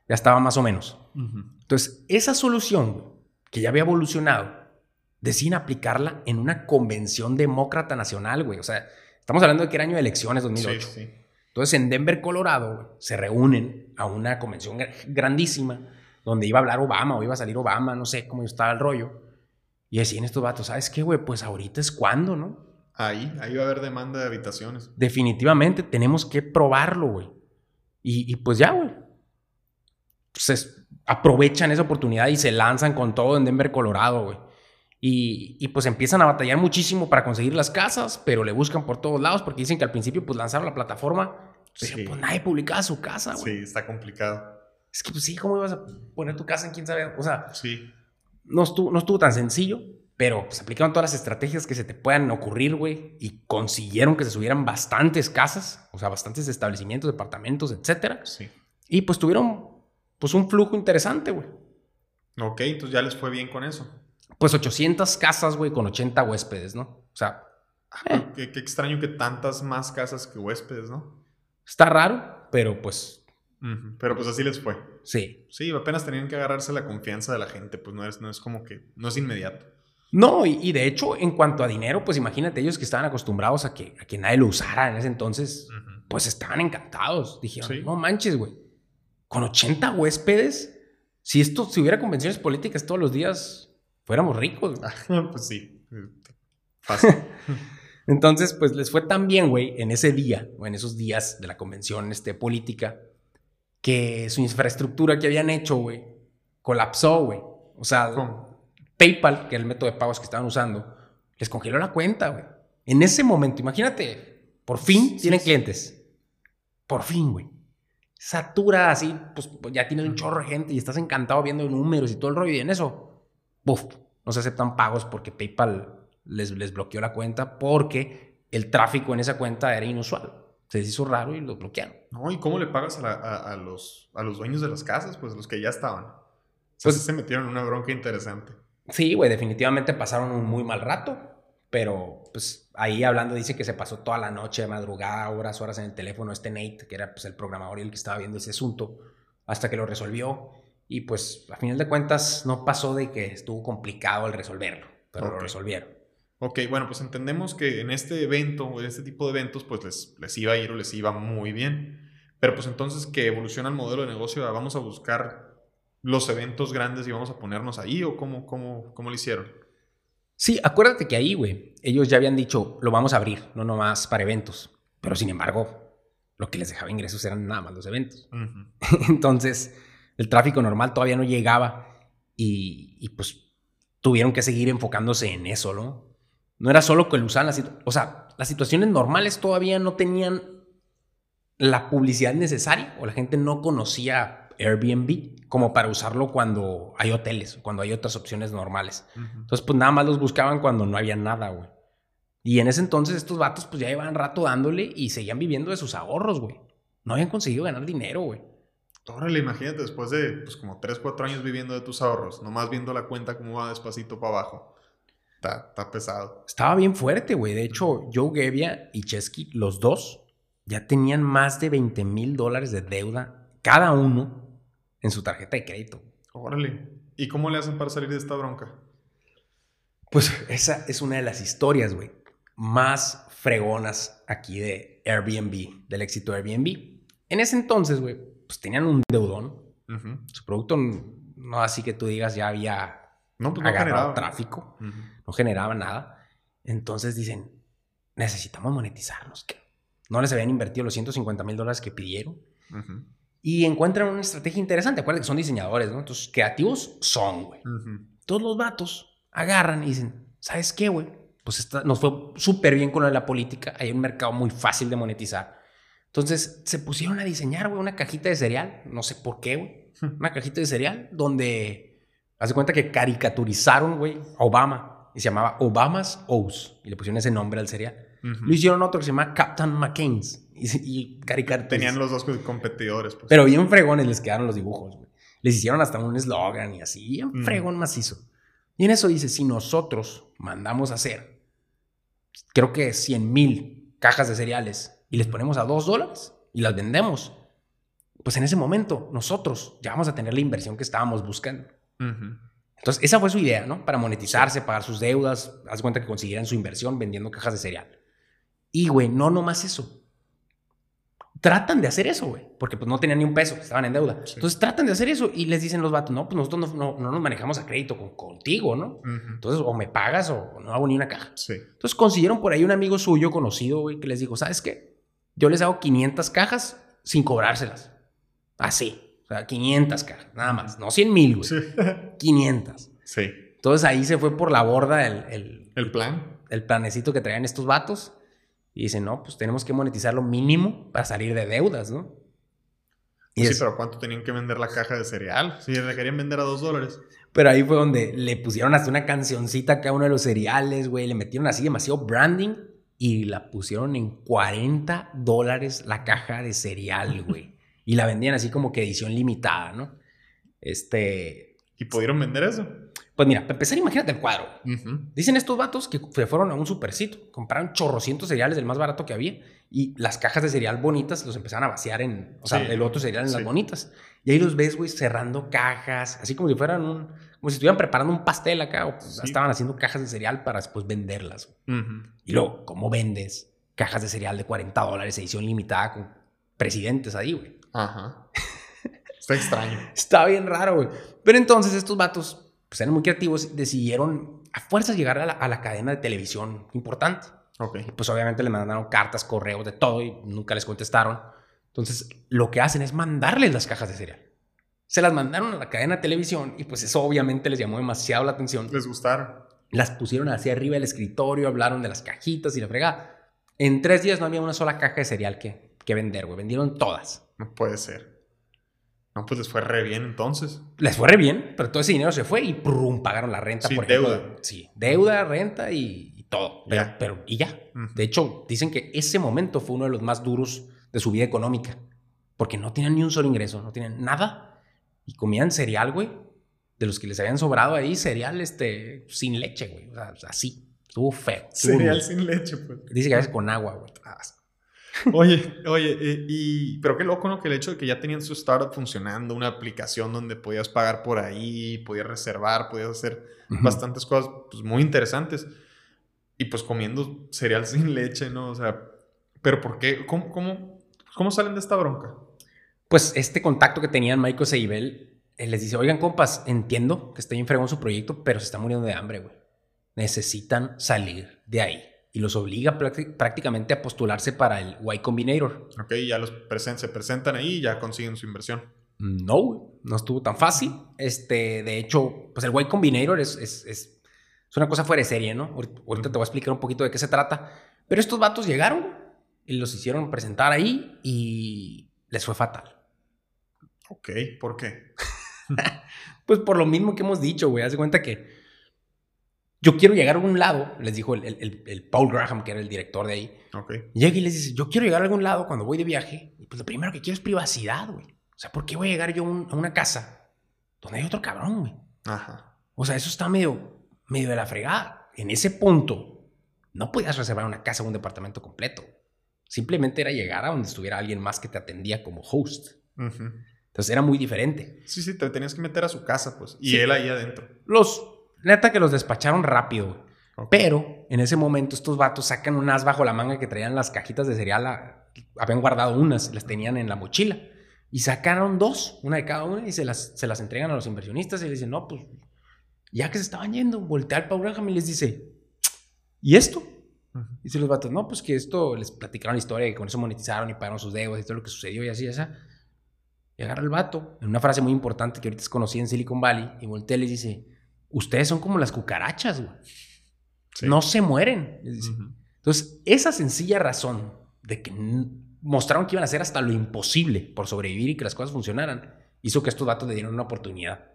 ya estaba más o menos. Entonces, esa solución que ya había evolucionado, deciden aplicarla en una convención demócrata nacional, güey. O sea, estamos hablando de que era año de elecciones 2008. Sí, sí. Entonces, en Denver, Colorado, se reúnen a una convención grandísima donde iba a hablar Obama o iba a salir Obama, no sé cómo estaba el rollo. Y decían estos vatos, ¿sabes qué, güey? Pues ahorita es cuando, ¿no? Ahí, ahí va a haber demanda de habitaciones. Definitivamente tenemos que probarlo, güey. Y, pues ya, güey. Pues aprovechan esa oportunidad y se lanzan con todo en Denver, Colorado, güey. Y, pues empiezan a batallar muchísimo para conseguir las casas, pero le buscan por todos lados porque dicen que al principio pues lanzaron la plataforma, pero pues nadie publicaba su casa, güey. Sí, está complicado. Es que pues sí, ¿cómo ibas a poner tu casa en quién sabe? O sea, sí. no, estuvo, no estuvo tan sencillo, pero pues aplicaron todas las estrategias que se te puedan ocurrir, güey, y consiguieron que se subieran bastantes casas, o sea, bastantes establecimientos, departamentos, etcétera. Sí. Y pues tuvieron pues un flujo interesante, güey. Ok, entonces ya les fue bien con eso pues 800 casas, güey, con 80 huéspedes, ¿no? O sea... Eh. Qué, extraño que tantas más casas que huéspedes, ¿no? Está raro, pero pues... Pero pues así les fue. Sí. Sí, apenas tenían que agarrarse la confianza de la gente, pues no es, no es como que, no es inmediato. No, y, de hecho, en cuanto a dinero, pues imagínate ellos que estaban acostumbrados a que, a que nadie lo usara en ese entonces, pues estaban encantados. Dijeron, no manches, güey, con 80 huéspedes, si esto, si hubiera convenciones políticas todos los días, fuéramos ricos. pues sí. Fácil. Entonces, pues les fue tan bien, güey, en ese día, o en esos días de la convención este, política, que su infraestructura que habían hecho, güey, colapsó, güey. O sea, PayPal, que era el método de pagos que estaban usando, les congeló la cuenta, güey. En ese momento, imagínate, por fin tienen clientes. Por fin, güey. Satura así, pues, ya tienes un chorro de gente y estás encantado viendo números y todo el rollo. Y en eso, Buf, no se aceptan pagos porque PayPal les, les bloqueó la cuenta porque el tráfico en esa cuenta era inusual. Se hizo raro y lo bloquearon. No, ¿y cómo le pagas a, los, a los dueños de las casas? Pues los que ya estaban. pues se metieron en una bronca interesante. Sí, güey, definitivamente pasaron un muy mal rato. Pero, pues, ahí hablando dice que se pasó toda la noche, madrugada, horas, horas en el teléfono este Nate, que era pues el programador y el que estaba viendo ese asunto, hasta que lo resolvió. Y pues a final de cuentas no pasó de que estuvo complicado el resolverlo, pero lo resolvieron. Ok, bueno, pues entendemos que en este evento o en este tipo de eventos pues les, les iba a ir o les iba muy bien. Pero pues entonces que evoluciona el modelo de negocio, vamos a buscar los eventos grandes y vamos a ponernos ahí o cómo, cómo, cómo lo hicieron. Sí, acuérdate que ahí, güey, ellos ya habían dicho, lo vamos a abrir, no nomás para eventos. Pero sin embargo, lo que les dejaba ingresos eran nada más los eventos. Entonces, el tráfico normal todavía no llegaba y, pues tuvieron que seguir enfocándose en eso, ¿no? No era solo que lo usaban o sea, las situaciones normales todavía no tenían la publicidad necesaria o la gente no conocía Airbnb como para usarlo cuando hay hoteles, cuando hay otras opciones normales. Entonces, pues nada más los buscaban cuando no había nada, güey. Y en ese entonces estos vatos pues ya iban rato dándole y seguían viviendo de sus ahorros, güey. No habían conseguido ganar dinero, güey. Órale, imagínate después de pues, como 3, 4 años viviendo de tus ahorros, nomás viendo la cuenta cómo va despacito para abajo. Está, está pesado. Estaba bien fuerte, güey. De hecho, Joe Gebbia y Chesky, los dos, ya tenían más de 20 mil dólares de deuda cada uno en su tarjeta de crédito. Órale. ¿Y cómo le hacen para salir de esta bronca? Pues esa es una de las historias, güey, más fregonas aquí de Airbnb, del éxito de Airbnb. En ese entonces, güey, pues tenían un deudón. Su producto no así que tú digas ya había no, pues no agarrado generaba. tráfico, no generaba nada. Entonces dicen, necesitamos monetizarnos. No les habían invertido los 150 mil dólares que pidieron. Y encuentran una estrategia interesante. Acuérdate que son diseñadores, ¿no? Entonces, creativos son, güey. ujú. Todos los vatos agarran y dicen, ¿sabes qué, güey? Pues esta- nos fue súper bien con lo de la política. Hay un mercado muy fácil de monetizar. Entonces, se pusieron a diseñar, güey, una cajita de cereal. No sé por qué, güey. Una cajita de cereal donde, haz de cuenta que caricaturizaron, güey, a Obama. Y se llamaba Obama's O's. Y le pusieron ese nombre al cereal. Ujú. Lo hicieron otro que se llama Captain McCain's. Y, y caricaturizaron. Tenían los dos competidores. Pues. Pero bien fregones les quedaron los dibujos, güey. Les hicieron hasta un eslogan y así, bien Mm. fregón macizo. Y en eso dice, si nosotros mandamos a hacer, creo que 100 mil cajas de cereales y les ponemos a 2 dólares y las vendemos, pues en ese momento nosotros ya vamos a tener la inversión que estábamos buscando. Entonces, esa fue su idea, ¿no? Para monetizarse, pagar sus deudas, haz cuenta que consiguieran su inversión vendiendo cajas de cereal. Y, güey, no nomás eso. Tratan de hacer eso, güey, porque pues no tenían ni un peso, estaban en deuda. Sí. Entonces tratan de hacer eso y les dicen los vatos, no, pues nosotros no, no- no nos manejamos a crédito con- contigo, ¿no? Ujú. Entonces, o me pagas o no hago ni una caja. Sí. Entonces consiguieron por ahí un amigo suyo conocido, güey, que les dijo, ¿sabes qué? Yo les hago 500 cajas sin cobrárselas. Así. O sea, 500 cajas, nada más. No 100 mil, güey. Sí. 500. Sí. Entonces ahí se fue por la borda el, el, El plan. el planecito que traían estos vatos. Y dicen, no, pues tenemos que monetizar lo mínimo para salir de deudas, ¿no? Y sí, es- pero ¿cuánto tenían que vender la caja de cereal? Si le querían vender a dos dólares. pero ahí fue donde le pusieron hasta una cancioncita a cada uno de los cereales, güey. Le metieron así demasiado branding y la pusieron en 40 dólares la caja de cereal, güey. y la vendían así como que edición limitada, ¿no? Este. ¿Y pudieron vender eso? Pues mira, para empezar, imagínate el cuadro. Dicen estos vatos que se fueron a un supercito, compraron chorrocientos cereales del más barato que había y las cajas de cereal bonitas los empezaron a vaciar en, o sea, Sí. el otro cereal en las bonitas. Y ahí los ves, güey, cerrando cajas, así como si fueran un, como si estuvieran preparando un pastel acá o pues, Sí. estaban haciendo cajas de cereal para después venderlas. güey. Ujú. Y luego, ¿cómo vendes cajas de cereal de 40 dólares, edición limitada con presidentes ahí, güey? Ajá. Está extraño. Está bien raro, güey. Pero entonces estos vatos, pues eran muy creativos, y decidieron a fuerzas llegar a la, a la cadena de televisión importante. Ok. Y pues obviamente les mandaron cartas, correos, de todo y nunca les contestaron. Entonces lo que hacen es mandarles las cajas de cereal. Se las mandaron a la cadena de televisión y pues eso obviamente les llamó demasiado la atención. Les gustaron. Las pusieron hacia arriba del escritorio, hablaron de las cajitas y la fregada. En tres días no había una sola caja de cereal que, que vender, güey. Vendieron todas. No puede ser. No, pues les fue re bien entonces. Les fue re bien, pero todo ese dinero se fue y prum, pagaron la renta, Sí, por ejemplo. deuda. Sí, deuda, renta y, y todo. Pero, Ya. pero, y ya. De hecho, dicen que ese momento fue uno de los más duros de su vida económica. Porque no tenían ni un solo ingreso, no tenían nada. Y comían cereal, güey. De los que les habían sobrado ahí, cereal este, sin leche, güey. O sea, así. Estuvo feo. estuvo Cereal duro. sin leche, pues. Dice que a veces con agua, güey. Oye, oye, eh, y pero qué loco, ¿no? Que el hecho de que ya tenían su startup funcionando, una aplicación donde podías pagar por ahí, podías reservar, podías hacer bastantes cosas pues, muy interesantes. Y pues comiendo cereal sin leche, ¿no? O sea, pero ¿por qué? ¿Cómo, cómo, cómo salen de esta bronca? Pues este contacto que tenían Michael Seibel eh, les dice, oigan, compas, entiendo que bien fregón su proyecto, pero se está muriendo de hambre, güey. Necesitan salir de ahí. Y los obliga prácti- prácticamente a postularse para el Y Combinator. Ok, ya los presen- se presentan ahí y ya consiguen su inversión. No, no estuvo tan fácil. Este, de hecho, pues el Y Combinator es, es, es, es una cosa fuera de serie, ¿no? Ahorita, te voy a explicar un poquito de qué se trata. Pero estos vatos llegaron y los hicieron presentar ahí y les fue fatal. Ok, ¿por qué? Pues por lo mismo que hemos dicho, güey. Haz de cuenta que yo quiero llegar a algún lado, les dijo el, el- el- Paul Graham, que era el director de ahí. Ok. Llega y les dice, yo quiero llegar a algún lado cuando voy de viaje. Y pues lo primero que quiero es privacidad, güey. O sea, ¿por qué voy a llegar yo a, un- a una casa donde hay otro cabrón, güey? Ajá. O sea, eso está medio, medio de la fregada. En ese punto, no podías reservar una casa o un departamento completo. Simplemente era llegar a donde estuviera alguien más que te atendía como host. Ujú. Entonces era muy diferente. Sí, sí, te tenías que meter a su casa, pues. Y Sí. él ahí adentro. Los Neta que los despacharon rápido, güey. Pero en ese momento estos vatos sacan un as bajo la manga que traían las cajitas de cereal. habían guardado unas, las tenían en la mochila. Y sacaron dos, una de cada una, y se las, se las entregan a los inversionistas y les dicen, no, pues ya que se estaban yendo, voltea al Paul Graham y les dice, ¿y esto? Y se los vatos, no, pues que esto les platicaron la historia, que con eso monetizaron y pagaron sus deudas y todo lo que sucedió y así, y así. Y agarra el vato, en una frase muy importante que ahorita es conocida en Silicon Valley, y voltea y les dice, ustedes son como las cucarachas, güey. No se mueren. Entonces, esa sencilla razón de que mostraron que iban a hacer hasta lo imposible por sobrevivir y que las cosas funcionaran, hizo que estos vatos le dieran una oportunidad.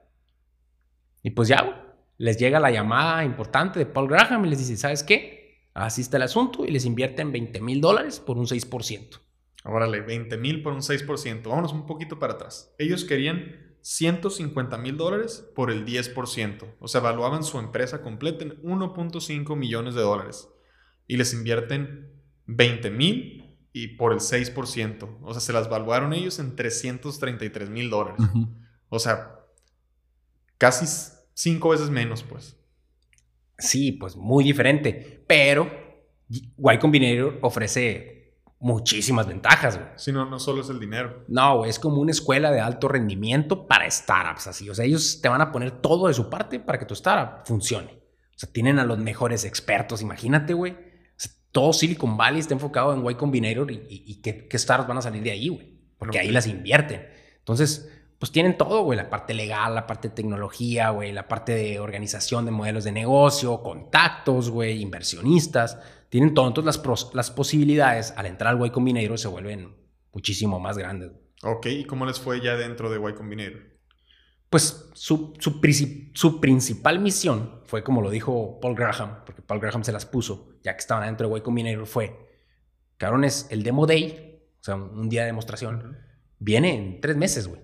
Y pues ya, les llega la llamada importante de Paul Graham y les dice, ¿sabes qué? Así está el asunto y les invierten 20 mil dólares por un 6%. Órale, 20 mil por un 6%. Vámonos un poquito para atrás. Ellos querían 150 mil dólares por el 10%. O sea, evaluaban su empresa completa en 1.5 millones de dólares. Y les invierten 20 mil y por el 6%. O sea, se las evaluaron ellos en 333 mil dólares. O sea, casi cinco veces menos, pues. Sí, pues muy diferente. Pero Y Combinator ofrece muchísimas ventajas, güey. Sí, no, no solo es el dinero. No, güey, es como una escuela de alto rendimiento para startups, así. O sea, ellos te van a poner todo de su parte para que tu startup funcione. O sea, tienen a los mejores expertos, imagínate, güey. todo Silicon Valley está enfocado en Y Combinator y, qué, startups van a salir de ahí, güey. Porque ahí las invierten. Entonces, pues tienen todo, güey. La parte legal, la parte de tecnología, güey. La parte de organización de modelos de negocio, contactos, güey, inversionistas tienen. Entonces las, las posibilidades al entrar al Y Combinator se vuelven muchísimo más grandes. Ok, ¿y cómo les fue ya dentro de Y Combinator? Pues su, su, principal misión fue, como lo dijo Paul Graham, porque Paul Graham se las puso, ya que estaban dentro de Y Combinator, fue, cabrones, el Demo Day, o sea, un, día de demostración, viene en tres meses, güey.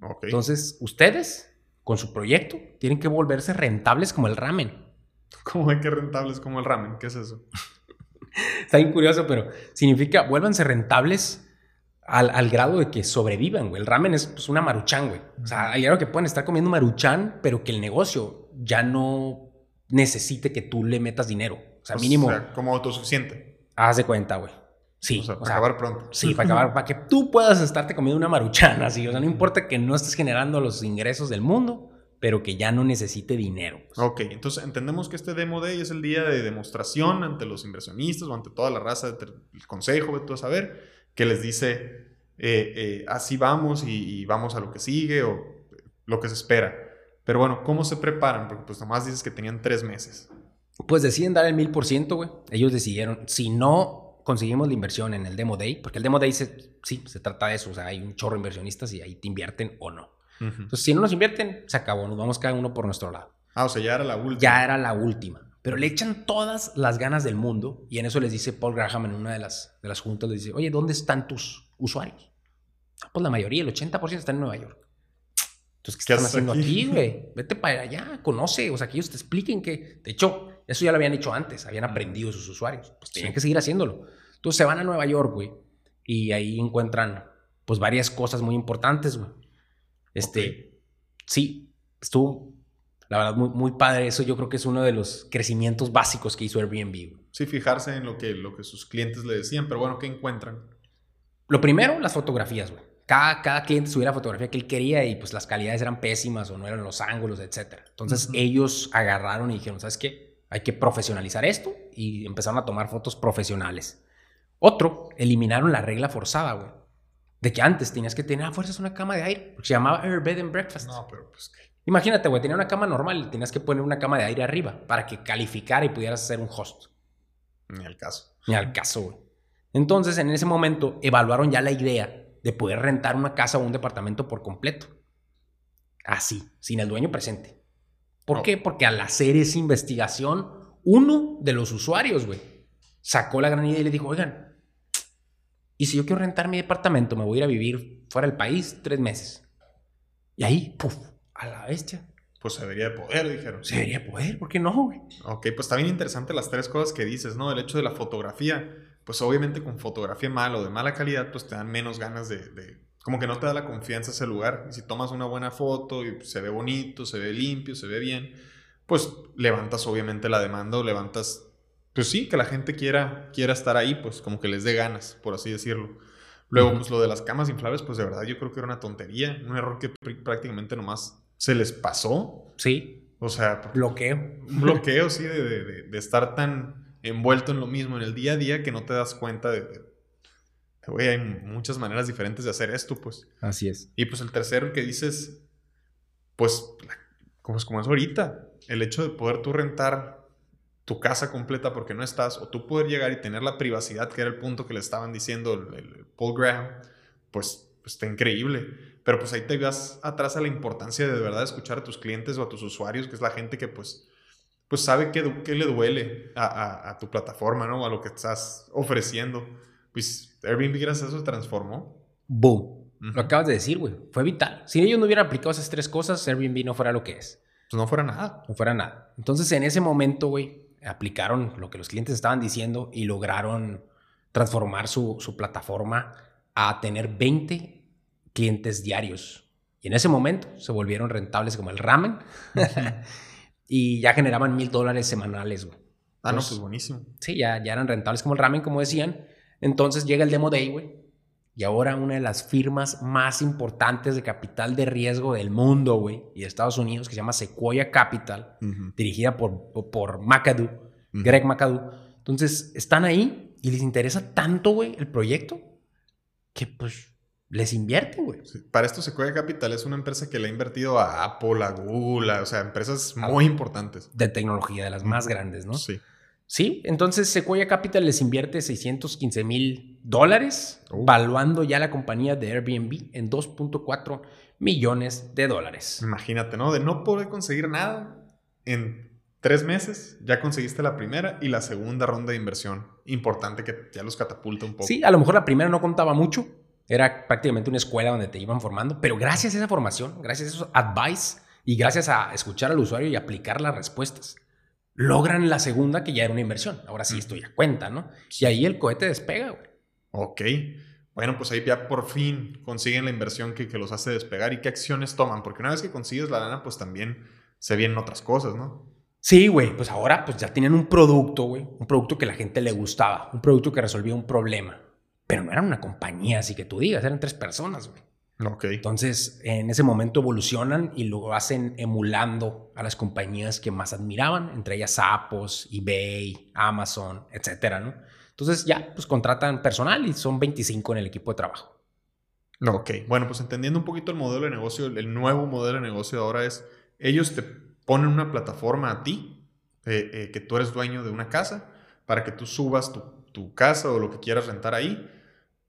Okay. Entonces, ustedes, con su proyecto, tienen que volverse rentables como el ramen. ¿Cómo hay que rentables como el ramen? ¿Qué es eso? Está bien curioso, pero significa vuélvanse rentables al, grado de que sobrevivan, güey. El ramen es pues, una maruchan, güey. O sea, hay algo que pueden estar comiendo maruchan, pero que el negocio ya no necesite que tú le metas dinero. O sea, mínimo. O sea, como autosuficiente. Haz de cuenta, güey. Sí. O sea, para acabar pronto. Sí, para acabar, para que tú puedas estarte comiendo una maruchan así. O sea, no importa que no estés generando los ingresos del mundo, pero que ya no necesite dinero. Pues. Ok, entonces entendemos que este Demo Day es el día de demostración ante los inversionistas o ante toda la raza del consejo, tú a saber, que les dice, eh, eh, así vamos y, vamos a lo que sigue o lo que se espera. Pero bueno, ¿cómo se preparan? Porque pues nomás dices que tenían tres meses. Pues deciden dar el mil por ciento, güey. Ellos decidieron, si no conseguimos la inversión en el Demo Day, porque el Demo Day se, sí, se trata de eso, o sea, hay un chorro de inversionistas y ahí te invierten o no. Entonces, si no nos invierten, se acabó, nos vamos cada uno por nuestro lado. Ah, o sea, ya era la última. Ya era la última. Pero le echan todas las ganas del mundo y en eso les dice Paul Graham en una de las, de las juntas, les dice, oye, ¿dónde están tus usuarios? Ah, pues la mayoría, el 80% están en Nueva York. Entonces, ¿qué, están haciendo aquí, güey? Vete para allá, conoce, o sea, que ellos te expliquen que, de hecho, eso ya lo habían hecho antes, habían aprendido sus usuarios, pues tienen que seguir haciéndolo. Entonces se van a Nueva York, güey, y ahí encuentran, pues, varias cosas muy importantes, güey. Este, sí, estuvo, la verdad, muy, muy padre. Eso yo creo que es uno de los crecimientos básicos que hizo Airbnb. Sí, fijarse en lo que, lo que sus clientes le decían, pero bueno, ¿qué encuentran? Lo primero, las fotografías, güey. Cada, cada cliente subía la fotografía que él quería y pues las calidades eran pésimas o no eran los ángulos, etc. Entonces ellos agarraron y dijeron, ¿sabes qué? Hay que profesionalizar esto y empezaron a tomar fotos profesionales. Otro, eliminaron la regla forzada, güey. De que antes tenías que tener a fuerzas una cama de aire, porque se llamaba Air Bed and Breakfast. No, pero pues Imagínate, güey, tenía una cama normal y tenías que poner una cama de aire arriba para que calificara y pudieras ser un host. Ni al caso. Ni al caso, güey. Entonces, en ese momento, evaluaron ya la idea de poder rentar una casa o un departamento por completo. Así, sin el dueño presente. ¿Por qué? Porque al hacer esa investigación, uno de los usuarios, güey, sacó la gran idea y le dijo, oigan, y si yo quiero rentar mi departamento, me voy a ir a vivir fuera del país tres meses. Y ahí, puf, a la bestia. Pues se debería de poder, dijeron. Se debería poder, ¿por qué no, güey? Ok, pues está bien interesante las tres cosas que dices, ¿no? El hecho de la fotografía, pues obviamente con fotografía mala o de mala calidad, pues te dan menos ganas de, de, como que no te da la confianza ese lugar. Y si tomas una buena foto y se ve bonito, se ve limpio, se ve bien, pues levantas obviamente la demanda o levantas, pues sí, que la gente quiera, quiera estar ahí, pues como que les dé ganas, por así decirlo. Luego, pues lo de las camas inflables, pues de verdad yo creo que era una tontería, un error que prácticamente nomás se les pasó. Sí. O sea, bloqueo. Un bloqueo, sí, de, de, de, estar tan envuelto en lo mismo en el día a día que no te das cuenta de, güey, hay muchas maneras diferentes de hacer esto, pues. Así es. Y pues el tercero que dices, pues, como es, como es ahorita, el hecho de poder tú rentar tu casa completa porque no estás, o tú poder llegar y tener la privacidad, que era el punto que le estaban diciendo el, Paul Graham, pues, pues, está increíble. Pero pues ahí te vas atrás a la importancia de de verdad escuchar a tus clientes o a tus usuarios, que es la gente que pues, pues sabe qué, qué le duele a, a, tu plataforma, ¿no? A lo que estás ofreciendo. Pues Airbnb gracias a eso se transformó. Boom. Lo acabas de decir, güey. Fue vital. Si ellos no hubieran aplicado esas tres cosas, Airbnb no fuera lo que es. Pues no fuera nada. No fuera nada. Entonces, en ese momento, güey, aplicaron lo que los clientes estaban diciendo y lograron transformar su, su plataforma a tener 20 clientes diarios. Y en ese momento se volvieron rentables como el ramen y ya generaban mil dólares semanales, güey. Ah, no, pues buenísimo. Sí, ya, ya eran rentables como el ramen, como decían. Entonces llega el Demo Day, güey. Y ahora una de las firmas más importantes de capital de riesgo del mundo, güey, y de Estados Unidos, que se llama Sequoia Capital, dirigida por, por McAdoo, Greg McAdoo. Entonces, están ahí y les interesa tanto, güey, el proyecto, que pues les invierten, güey. Para esto Sequoia Capital es una empresa que le ha invertido a Apple, a Google, o sea, empresas muy importantes. De tecnología, de las más grandes, ¿no? Sí. Sí, entonces Sequoia Capital les invierte 615 mil dólares, uh. valuando ya la compañía de Airbnb en 2.4 millones de dólares. Imagínate, ¿no? De no poder conseguir nada en tres meses, ya conseguiste la primera y la segunda ronda de inversión. Importante que ya los catapulta un poco. Sí, a lo mejor la primera no contaba mucho, era prácticamente una escuela donde te iban formando, pero gracias a esa formación, gracias a esos advice y gracias a escuchar al usuario y aplicar las respuestas logran la segunda que ya era una inversión. Ahora sí estoy a cuenta, ¿no? Y ahí el cohete despega, güey. Ok. Bueno, pues ahí ya por fin consiguen la inversión que, que, los hace despegar y qué acciones toman. Porque una vez que consigues la lana, pues también se vienen otras cosas, ¿no? Sí, güey. Pues ahora pues ya tienen un producto, güey. Un producto que la gente le gustaba. Un producto que resolvía un problema. Pero no era una compañía, así que tú digas. Eran tres personas, güey. Entonces, en ese momento evolucionan y lo hacen emulando a las compañías que más admiraban, entre ellas Apos, eBay, Amazon, etcétera, ¿no? Entonces ya, pues contratan personal y son 25 en el equipo de trabajo. Ok, bueno, pues entendiendo un poquito el modelo de negocio, el nuevo modelo de negocio ahora es, ellos te ponen una plataforma a ti, eh, eh, que tú eres dueño de una casa, para que tú subas tu, tu casa o lo que quieras rentar ahí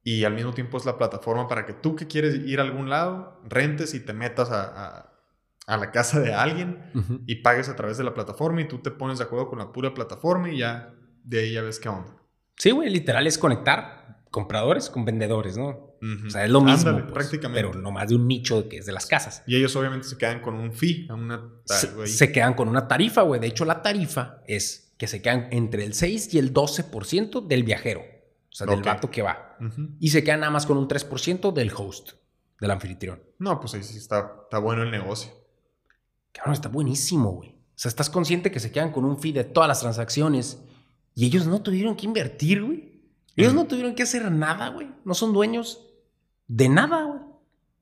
y al mismo tiempo es la plataforma para que tú que quieres ir a algún lado, rentes y te metas a, la casa de alguien y pagues a través de la plataforma y tú te pones de acuerdo con la pura plataforma y ya de ahí ya ves qué onda. Sí, güey, literal es conectar compradores con vendedores, ¿no? O sea, es lo mismo. Pues, prácticamente. Pero no más de un nicho que es de las casas. Y ellos obviamente se quedan con un fee, una se, se, quedan con una tarifa, güey. De hecho, la tarifa es que se quedan entre el 6 y el 12% del viajero. O sea, del vato que va. Y se queda nada más con un 3% del host, del anfitrión. No, pues ahí sí está, está bueno el negocio. Claro, está buenísimo, güey. O sea, estás consciente que se quedan con un fee de todas las transacciones y ellos no tuvieron que invertir, güey. Ellos no tuvieron que hacer nada, güey. No son dueños de nada, güey.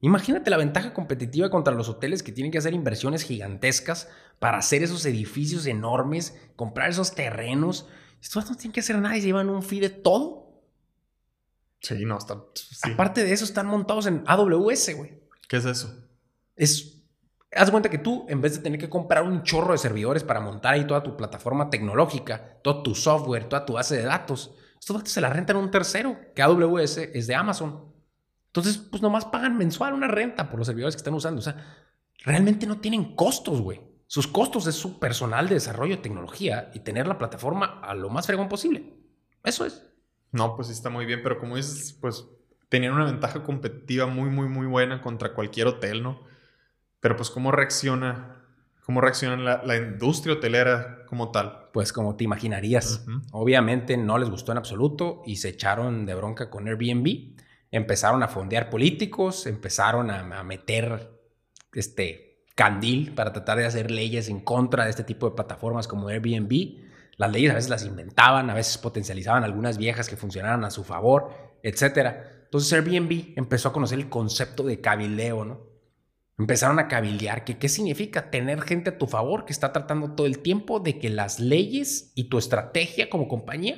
Imagínate la ventaja competitiva contra los hoteles que tienen que hacer inversiones gigantescas para hacer esos edificios enormes, comprar esos terrenos. Estos no tienen que hacer nada y se llevan un fee de todo. Sí, no, está. Aparte de eso, están montados en AWS, güey. ¿Qué es eso? Es. Haz cuenta que tú, en vez de tener que comprar un chorro de servidores para montar ahí toda tu plataforma tecnológica, todo tu software, toda tu base de datos, estos datos se la rentan a un tercero, que AWS es de Amazon. Entonces, pues nomás pagan mensual una renta por los servidores que están usando. O sea, realmente no tienen costos, güey. Sus costos es su personal de desarrollo de tecnología y tener la plataforma a lo más fregón posible. Eso es. No, pues sí está muy bien, pero como dices, pues tenían una ventaja competitiva muy, muy, muy buena contra cualquier hotel, ¿no? Pero pues cómo reacciona, cómo reacciona la, industria hotelera como tal. Pues como te imaginarías, obviamente no les gustó en absoluto y se echaron de bronca con Airbnb, empezaron a fondear políticos, empezaron a, meter este, candil para tratar de hacer leyes en contra de este tipo de plataformas como Airbnb. Las leyes a veces las inventaban, a veces potencializaban algunas viejas que funcionaran a su favor, etc. Entonces Airbnb empezó a conocer el concepto de cabildeo, ¿no? Empezaron a cabildear, que qué significa tener gente a tu favor que está tratando todo el tiempo de que las leyes y tu estrategia como compañía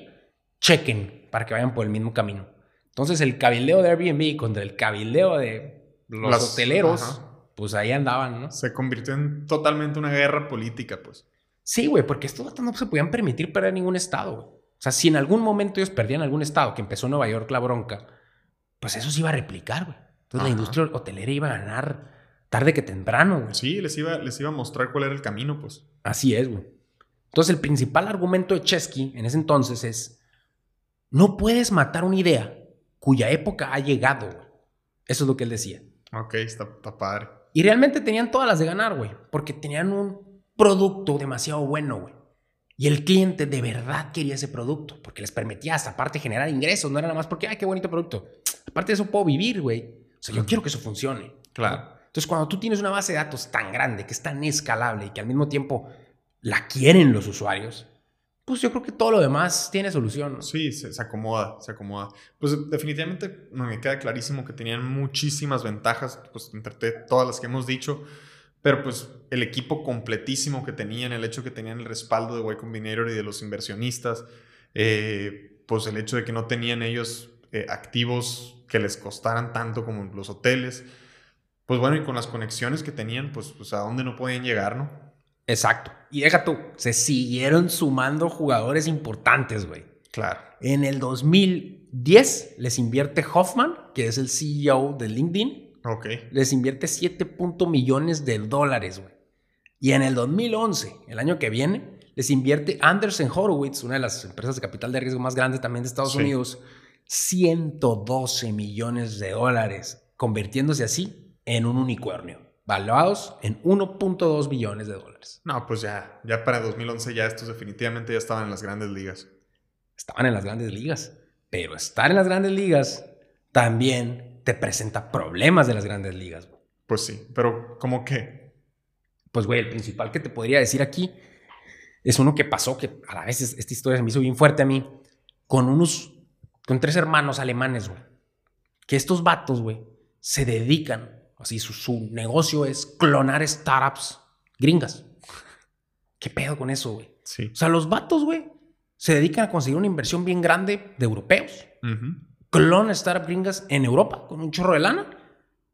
chequen para que vayan por el mismo camino. Entonces el cabildeo de Airbnb contra el cabildeo de los hoteleros, pues ahí andaban, ¿no? Se convirtió en totalmente una guerra política, pues. Sí, güey, porque estos no se podían permitir perder ningún estado, güey. O sea, si en algún momento ellos perdían algún estado, que empezó Nueva York la bronca, pues eso se iba a replicar, güey. Entonces la industria hotelera iba a ganar tarde que temprano, güey. Sí, les iba, les iba a mostrar cuál era el camino, pues. Así es, güey. Entonces el principal argumento de Chesky en ese entonces es, no puedes matar una idea cuya época ha llegado, güey. Eso es lo que él decía. Ok, está, está padre. Y realmente tenían todas las de ganar, güey, porque tenían un producto demasiado bueno, güey. Y el cliente de verdad quería ese producto, porque les permitía hasta aparte generar ingresos, no era nada más porque, ay, qué bonito producto. Aparte de eso puedo vivir, güey. O sea, yo quiero que eso funcione. Claro. Entonces, cuando tú tienes una base de datos tan grande, que es tan escalable y que al mismo tiempo la quieren los usuarios, pues yo creo que todo lo demás tiene solución. Sí, se, acomoda, se acomoda. Pues definitivamente me queda clarísimo que tenían muchísimas ventajas, pues entre todas las que hemos dicho, pero pues el equipo completísimo que tenían, el hecho que tenían el respaldo de Y Combinator y de los inversionistas, eh, pues el hecho de que no tenían ellos eh, activos que les costaran tanto como los hoteles, pues bueno, y con las conexiones que tenían, pues, pues a dónde no podían llegar, ¿no? Exacto. Y deja tú, se siguieron sumando jugadores importantes, güey. Claro. En el 2010 les invierte Hoffman, que es el CEO de LinkedIn. Ok. Les invierte 7 millones de dólares, güey. Y en el 2011, el año que viene, les invierte Anderson Horowitz, una de las empresas de capital de riesgo más grandes también de Estados Unidos, 112 millones de dólares, convirtiéndose así en un unicornio valuados en 1.2 billones de dólares. No, pues ya, ya para 2011 ya estos definitivamente ya estaban en las grandes ligas. Estaban en las grandes ligas, pero estar en las grandes ligas también te presenta problemas de las grandes ligas. Pues sí, pero ¿cómo qué? Pues güey, el principal que te podría decir aquí es uno que pasó, que a la vez esta historia se me hizo bien fuerte a mí, con unos, con tres hermanos alemanes, güey. Que estos vatos, güey, se dedican Así su, negocio es clonar startups gringas. ¿Qué pedo con eso, güey? Sí. O sea, los vatos, güey, se dedican a conseguir una inversión bien grande de europeos. Clonan startups gringas en Europa con un chorro de lana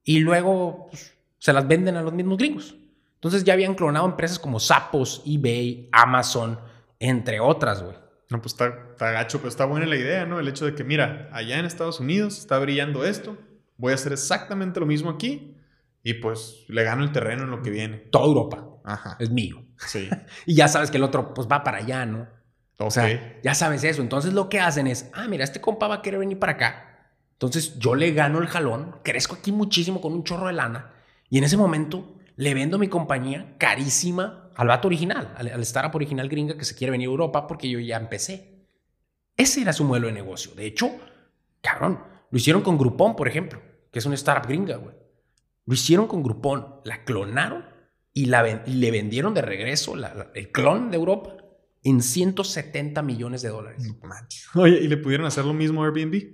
y luego pues, se las venden a los mismos gringos. Entonces ya habían clonado empresas como Sapos, eBay, Amazon, entre otras, güey. No, pues está, está gacho, pero está buena la idea, ¿no? El hecho de que, mira, allá en Estados Unidos está brillando esto, voy a hacer exactamente lo mismo aquí y pues le gano el terreno en lo que viene. Toda Europa. Ajá. Es mío. Sí. y ya sabes que el otro pues va para allá, ¿no? O sea, ya sabes eso. Entonces lo que hacen es, ah, mira, este compa va a querer venir para acá. Entonces yo le gano el jalón, crezco aquí muchísimo con un chorro de lana y en ese momento le vendo mi compañía carísima al vato original, al, al startup original gringa que se quiere venir a Europa porque yo ya empecé. Ese era su modelo de negocio. De hecho, cabrón, lo hicieron con Groupon, por ejemplo, que es una startup gringa, güey. Lo hicieron con Groupon, la clonaron y, la, le vendieron de regreso el clon de Europa en 170 millones de dólares. Oye, ¿y le pudieron hacer lo mismo a Airbnb?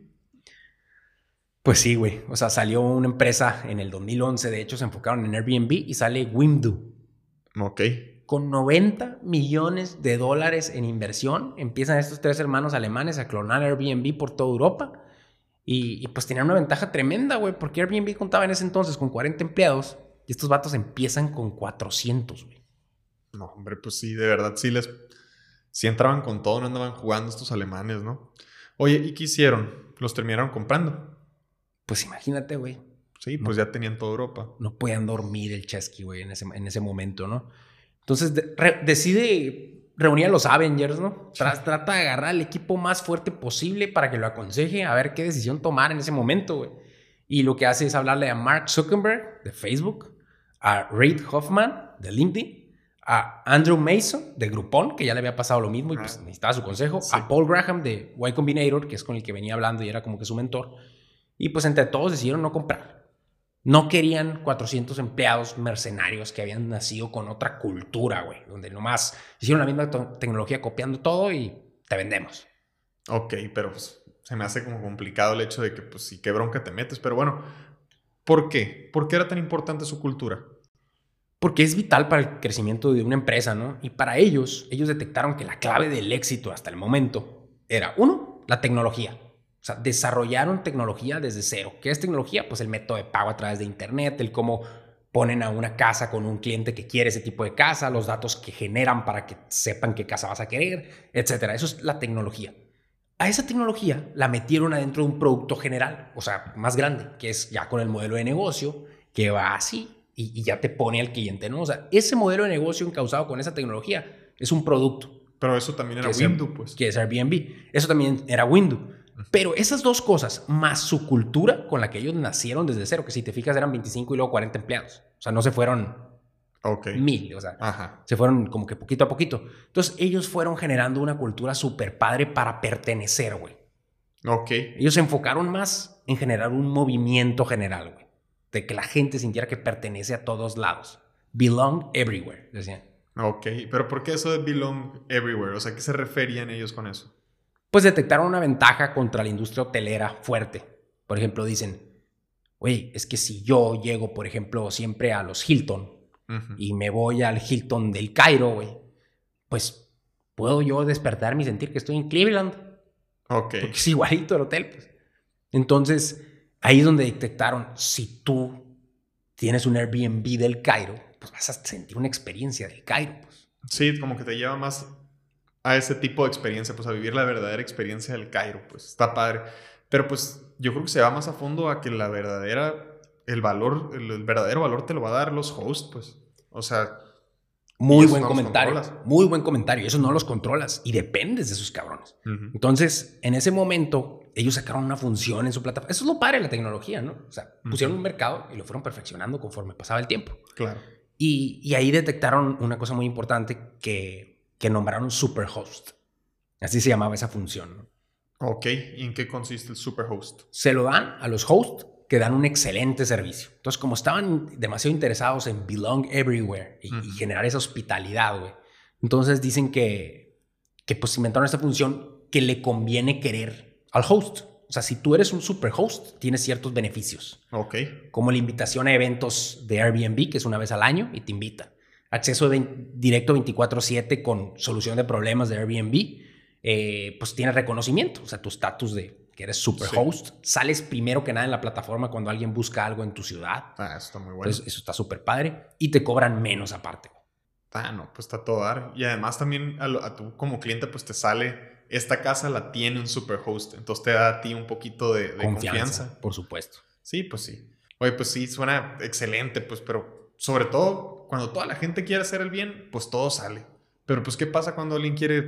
Pues sí, güey. O sea, salió una empresa en el 2011, de hecho se enfocaron en Airbnb y sale Wimdu. Ok. Con 90 millones de dólares en inversión, empiezan estos tres hermanos alemanes a clonar Airbnb por toda Europa y, pues tenían una ventaja tremenda, güey, porque Airbnb contaba en ese entonces con 40 empleados y estos vatos empiezan con 400, güey. No, hombre, pues sí, de verdad, sí les... Sí entraban con todo, no andaban jugando estos alemanes, ¿no? Oye, ¿y qué hicieron? ¿Los terminaron comprando? Pues imagínate, güey. Sí, pues ya tenían toda Europa. No podían dormir el Chesky, güey, en ese, en ese momento, ¿no? Entonces decide reunía a los Avengers, ¿no? Trata de agarrar al equipo más fuerte posible para que lo aconseje a ver qué decisión tomar en ese momento, güey. Y lo que hace es hablarle a Mark Zuckerberg de Facebook, a Reid Hoffman de LinkedIn, a Andrew Mason de Groupon, que ya le había pasado lo mismo y pues necesitaba su consejo, a Paul Graham de Y Combinator, que es con el que venía hablando y era como que su mentor. Y pues entre todos decidieron no comprar. No querían 400 empleados mercenarios que habían nacido con otra cultura, güey, donde nomás hicieron la misma tecnología copiando todo y te vendemos. Ok, pero pues, se me hace como complicado el hecho de que, pues sí, qué bronca te metes. Pero bueno, ¿por qué? ¿Por qué era tan importante su cultura? Porque es vital para el crecimiento de una empresa, ¿no? Y para ellos, ellos detectaron que la clave del éxito hasta el momento era, uno, la tecnología. O sea, desarrollaron tecnología desde cero. ¿Qué es tecnología? Pues el método de pago a través de Internet, el cómo ponen a una casa con un cliente que quiere ese tipo de casa, los datos que generan para que sepan qué casa vas a querer, etcétera. Eso es la tecnología. A esa tecnología la metieron adentro de un producto general, o sea, más grande, que es ya con el modelo de negocio, que va así y, ya te pone al cliente, ¿no? O sea, ese modelo de negocio encausado con esa tecnología es un producto. Pero eso también era Windows, pues. Que es Airbnb. Eso también era Windows. Pero esas dos cosas, más su cultura con la que ellos nacieron desde cero, que si te fijas eran 25 y luego 40 empleados. O sea, no se fueron mil, o sea, se fueron como que poquito a poquito. Entonces ellos fueron generando una cultura súper padre para pertenecer, güey. Ok. Ellos se enfocaron más en generar un movimiento general, güey. De que la gente sintiera que pertenece a todos lados. Belong everywhere, decían. Ok, pero ¿por qué eso de belong everywhere? O sea, ¿qué se referían ellos con eso? Pues detectaron una ventaja contra la industria hotelera fuerte. Por ejemplo, dicen, güey, es que si yo llego, por ejemplo, siempre a los Hilton y me voy al Hilton del Cairo, güey, pues puedo yo despertarme y sentir que estoy en Cleveland. Ok. Porque es igualito el hotel, pues. Entonces, ahí es donde detectaron, si tú tienes un Airbnb del Cairo, pues vas a sentir una experiencia del Cairo, pues. Sí, como que te lleva más a ese tipo de experiencia, pues a vivir la verdadera experiencia del Cairo, pues está padre. Pero pues yo creo que se va más a fondo a que la verdadera el valor, el, verdadero valor te lo va a dar los hosts, pues. O sea. Muy buen comentario. Muy buen comentario. Eso no los controlas y dependes de esos cabrones. Entonces, en ese momento, ellos sacaron una función en su plataforma. Eso es lo padre de la tecnología, ¿no? O sea, pusieron un mercado y lo fueron perfeccionando conforme pasaba el tiempo. Claro. Y, y ahí detectaron una cosa muy importante que, que nombraron superhost. Así se llamaba esa función. ¿no? Ok, ¿y en qué consiste el superhost? Se lo dan a los hosts que dan un excelente servicio. Entonces, como estaban demasiado interesados en belong everywhere y, generar esa hospitalidad, güey, entonces dicen que, que pues inventaron esta función que le conviene querer al host. O sea, si tú eres un super host, tienes ciertos beneficios. Ok. Como la invitación a eventos de Airbnb, que es una vez al año y te invitan. Acceso directo 24/7 con solución de problemas de Airbnb. Eh, pues tienes reconocimiento, o sea, tu estatus de, que eres super host, sales primero que nada en la plataforma cuando alguien busca algo en tu ciudad. Ah, eso está muy bueno. eso está súper padre. Y te cobran menos aparte. Ah, no, pues está todo dar. Y además también a, a tú como cliente pues te sale, esta casa la tiene un super host, entonces te da a ti un poquito de, confianza, Por supuesto. Sí, pues sí. Oye, pues sí, suena excelente, pues, pero sobre todo cuando toda la gente quiere hacer el bien, pues todo sale. Pero pues, ¿qué pasa cuando alguien quiere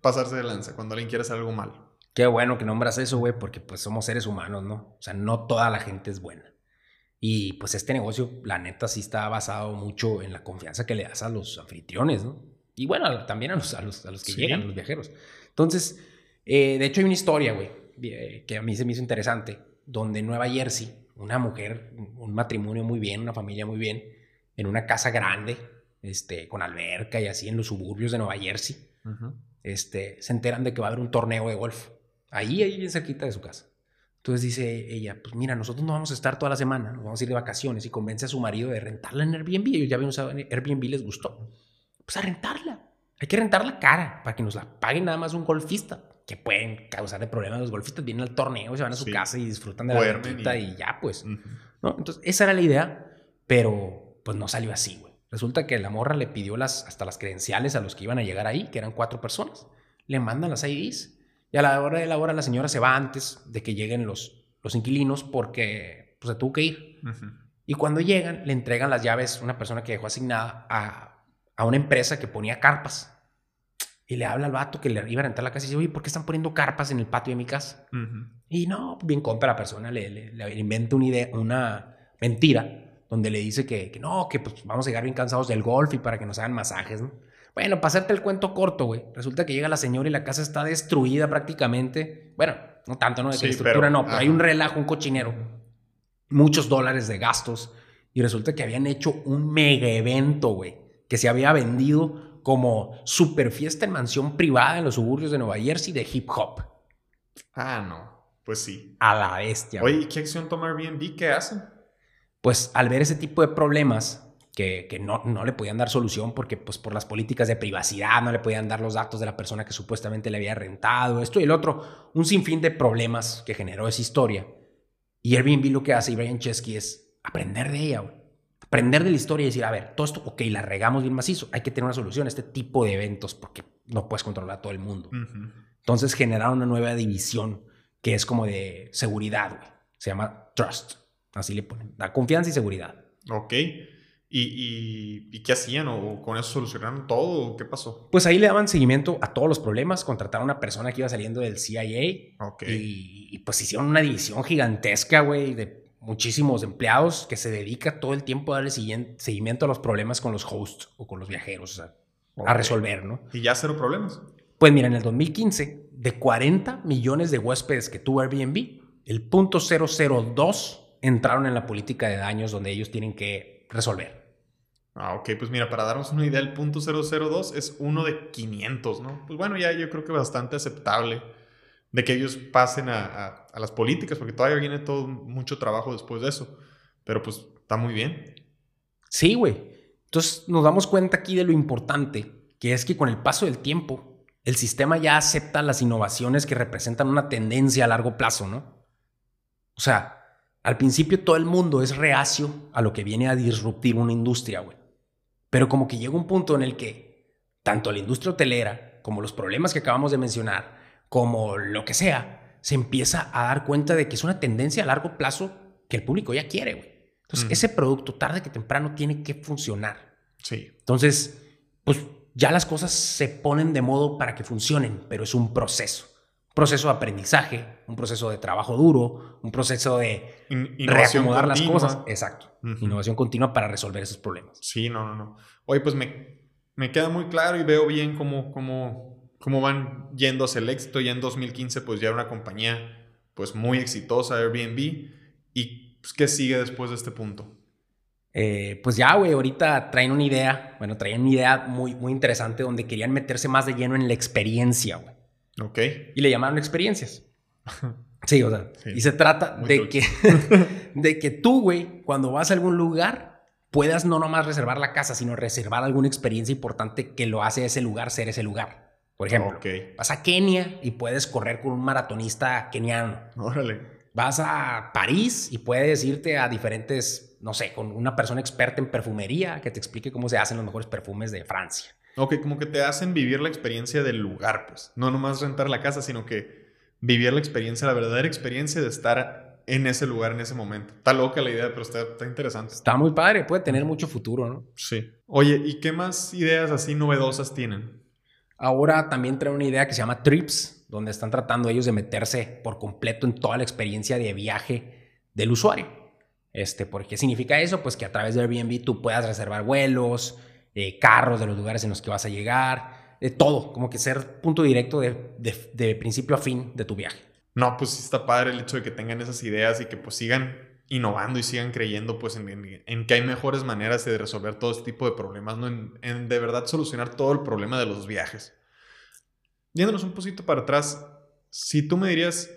pasarse de lanza, cuando alguien quiere hacer algo mal? Qué bueno que nombras eso, güey, porque pues somos seres humanos, ¿no? O sea, no toda la gente es buena. Y pues este negocio, la neta, sí está basado mucho en la confianza que le das a los anfitriones, ¿no? Y bueno, también a los, a los, a los que llegan, a los viajeros. Entonces, eh, de hecho hay una historia, güey, eh, que a mí se me hizo interesante, donde en Nueva Jersey, una mujer, un matrimonio muy bien, una familia muy bien, en una casa grande, este, con alberca y así en los suburbios de Nueva Jersey, este, se enteran de que va a haber un torneo de golf. Ahí, ahí bien cerquita de su casa. Entonces dice ella, pues mira, nosotros no vamos a estar toda la semana, nos vamos a ir de vacaciones y convence a su marido de rentarla en Airbnb. Ellos ya habían usado Airbnb, les gustó. Pues a rentarla. Hay que rentarla cara para que nos la paguen nada más un golfista. Que pueden causarle problemas. Los golfistas vienen al torneo, se van a su casa y disfrutan de la verdita y... ya, pues. ¿no? Entonces, esa era la idea, pero pues no salió así, güey. Resulta que la morra le pidió las, hasta las credenciales a los que iban a llegar ahí, que eran cuatro personas. Le mandan las IDs y a la hora de la hora la señora se va antes de que lleguen los, los inquilinos porque pues, se tuvo que ir. Y cuando llegan, le entregan las llaves una persona que dejó asignada a, a, una empresa que ponía carpas. Y le habla al vato que le iba a rentar la casa y dice, oye, ¿por qué están poniendo carpas en el patio de mi casa? Y no, bien compra la persona, le, le, inventa una idea, una mentira, donde le dice que, que no, que pues vamos a llegar bien cansados del golf y para que nos hagan masajes, ¿no? Bueno, para hacerte el cuento corto, güey. Resulta que llega la señora y la casa está destruida prácticamente. Bueno, no tanto, ¿no? De que estructura no, pero hay un relajo, un cochinero. muchos dólares de gastos y resulta que habían hecho un mega evento, güey, que se había vendido como super fiesta en mansión privada en los suburbios de Nueva Jersey de hip hop. Ah, no. Pues sí. A la bestia. Oye, ¿y qué acción toma Airbnb? ¿Qué hacen? Pues al ver ese tipo de problemas, que, que no, no, le podían dar solución porque pues por las políticas de privacidad no le podían dar los datos de la persona que supuestamente le había rentado, esto y el otro, un sinfín de problemas que generó esa historia. Y Airbnb lo que hace, y Brian Chesky, es aprender de ella, güey. Aprender de la historia y decir, a ver, todo esto, ok, la regamos bien macizo, hay que tener una solución a este tipo de eventos porque no puedes controlar a todo el mundo. Entonces generaron una nueva división que es como de seguridad, güey. Se llama Trust. Así le ponen. Da confianza y seguridad. Ok. ¿Y, y, qué hacían? ¿O con eso solucionaron todo? ¿O qué pasó? Pues ahí le daban seguimiento a todos los problemas. Contrataron a una persona que iba saliendo del CIA. Ok. Y, y pues hicieron una división gigantesca, güey, de muchísimos empleados que se dedica todo el tiempo a darle seguimiento a los problemas con los hosts o con los viajeros, o sea, a resolver, ¿no? ¿Y ya cero problemas? Pues mira, en el 2015, de 40 millones de huéspedes que tuvo Airbnb, el punto 002 entraron en la política de daños donde ellos tienen que resolver. Ah, ok, pues mira, para darnos una idea, el punto 002 es uno de 500, ¿no? Pues bueno, ya yo creo que bastante aceptable de que ellos pasen a, las políticas, porque todavía viene todo mucho trabajo después de eso. Pero pues está muy bien. Sí, güey. Entonces nos damos cuenta aquí de lo importante, que es que con el paso del tiempo, el sistema ya acepta las innovaciones que representan una tendencia a largo plazo, ¿no? O sea, al principio todo el mundo es reacio a lo que viene a disruptir una industria, güey. Pero como que llega un punto en el que tanto la industria hotelera como los problemas que acabamos de mencionar, como lo que sea, se empieza a dar cuenta de que es una tendencia a largo plazo que el público ya quiere, güey. Entonces, ese producto tarde que temprano tiene que funcionar. Sí. Entonces, pues ya las cosas se ponen de modo para que funcionen, pero es un proceso proceso de aprendizaje, un proceso de trabajo duro, un proceso de reacomodar las cosas. Exacto. Innovación continua para resolver esos problemas. Sí, no, no, no. Oye, pues me, me queda muy claro y veo bien cómo, cómo, cómo van yendo hacia el éxito. Ya en 2015, pues ya era una compañía pues muy exitosa, Airbnb. ¿Y pues, qué sigue después de este punto? Eh, pues ya, güey, ahorita traen una idea, bueno, traen una idea muy, muy interesante donde querían meterse más de lleno en la experiencia, güey. Ok. Y le llamaron experiencias. Sí, o sea, y se trata de que, de que tú, güey, cuando vas a algún lugar, puedas no nomás reservar la casa, sino reservar alguna experiencia importante que lo hace ese lugar ser ese lugar. Por ejemplo, vas a Kenia y puedes correr con un maratonista keniano. Órale. Vas a París y puedes irte a diferentes, no sé, con una persona experta en perfumería que te explique cómo se hacen los mejores perfumes de Francia. Ok, como que te hacen vivir la experiencia del lugar, pues. No nomás rentar la casa, sino que vivir la experiencia, la verdadera experiencia de estar en ese lugar en ese momento. Está loca la idea, pero está, interesante. Está muy padre, puede tener mucho futuro, ¿no? Sí. Oye, ¿y qué más ideas así novedosas tienen? Ahora también traen una idea que se llama Trips, donde están tratando ellos de meterse por completo en toda la experiencia de viaje del usuario. Este, ¿Por qué significa eso? Pues que a través de Airbnb tú puedas reservar vuelos, carros, de los lugares en los que vas a llegar, de todo, como que ser punto directo de, principio a fin de tu viaje. No, pues está padre el hecho de que tengan esas ideas y que pues sigan innovando y sigan creyendo pues en, que hay mejores maneras de resolver todo este tipo de problemas, ¿no? En, de verdad solucionar todo el problema de los viajes. Yéndonos un poquito para atrás, si tú me dirías,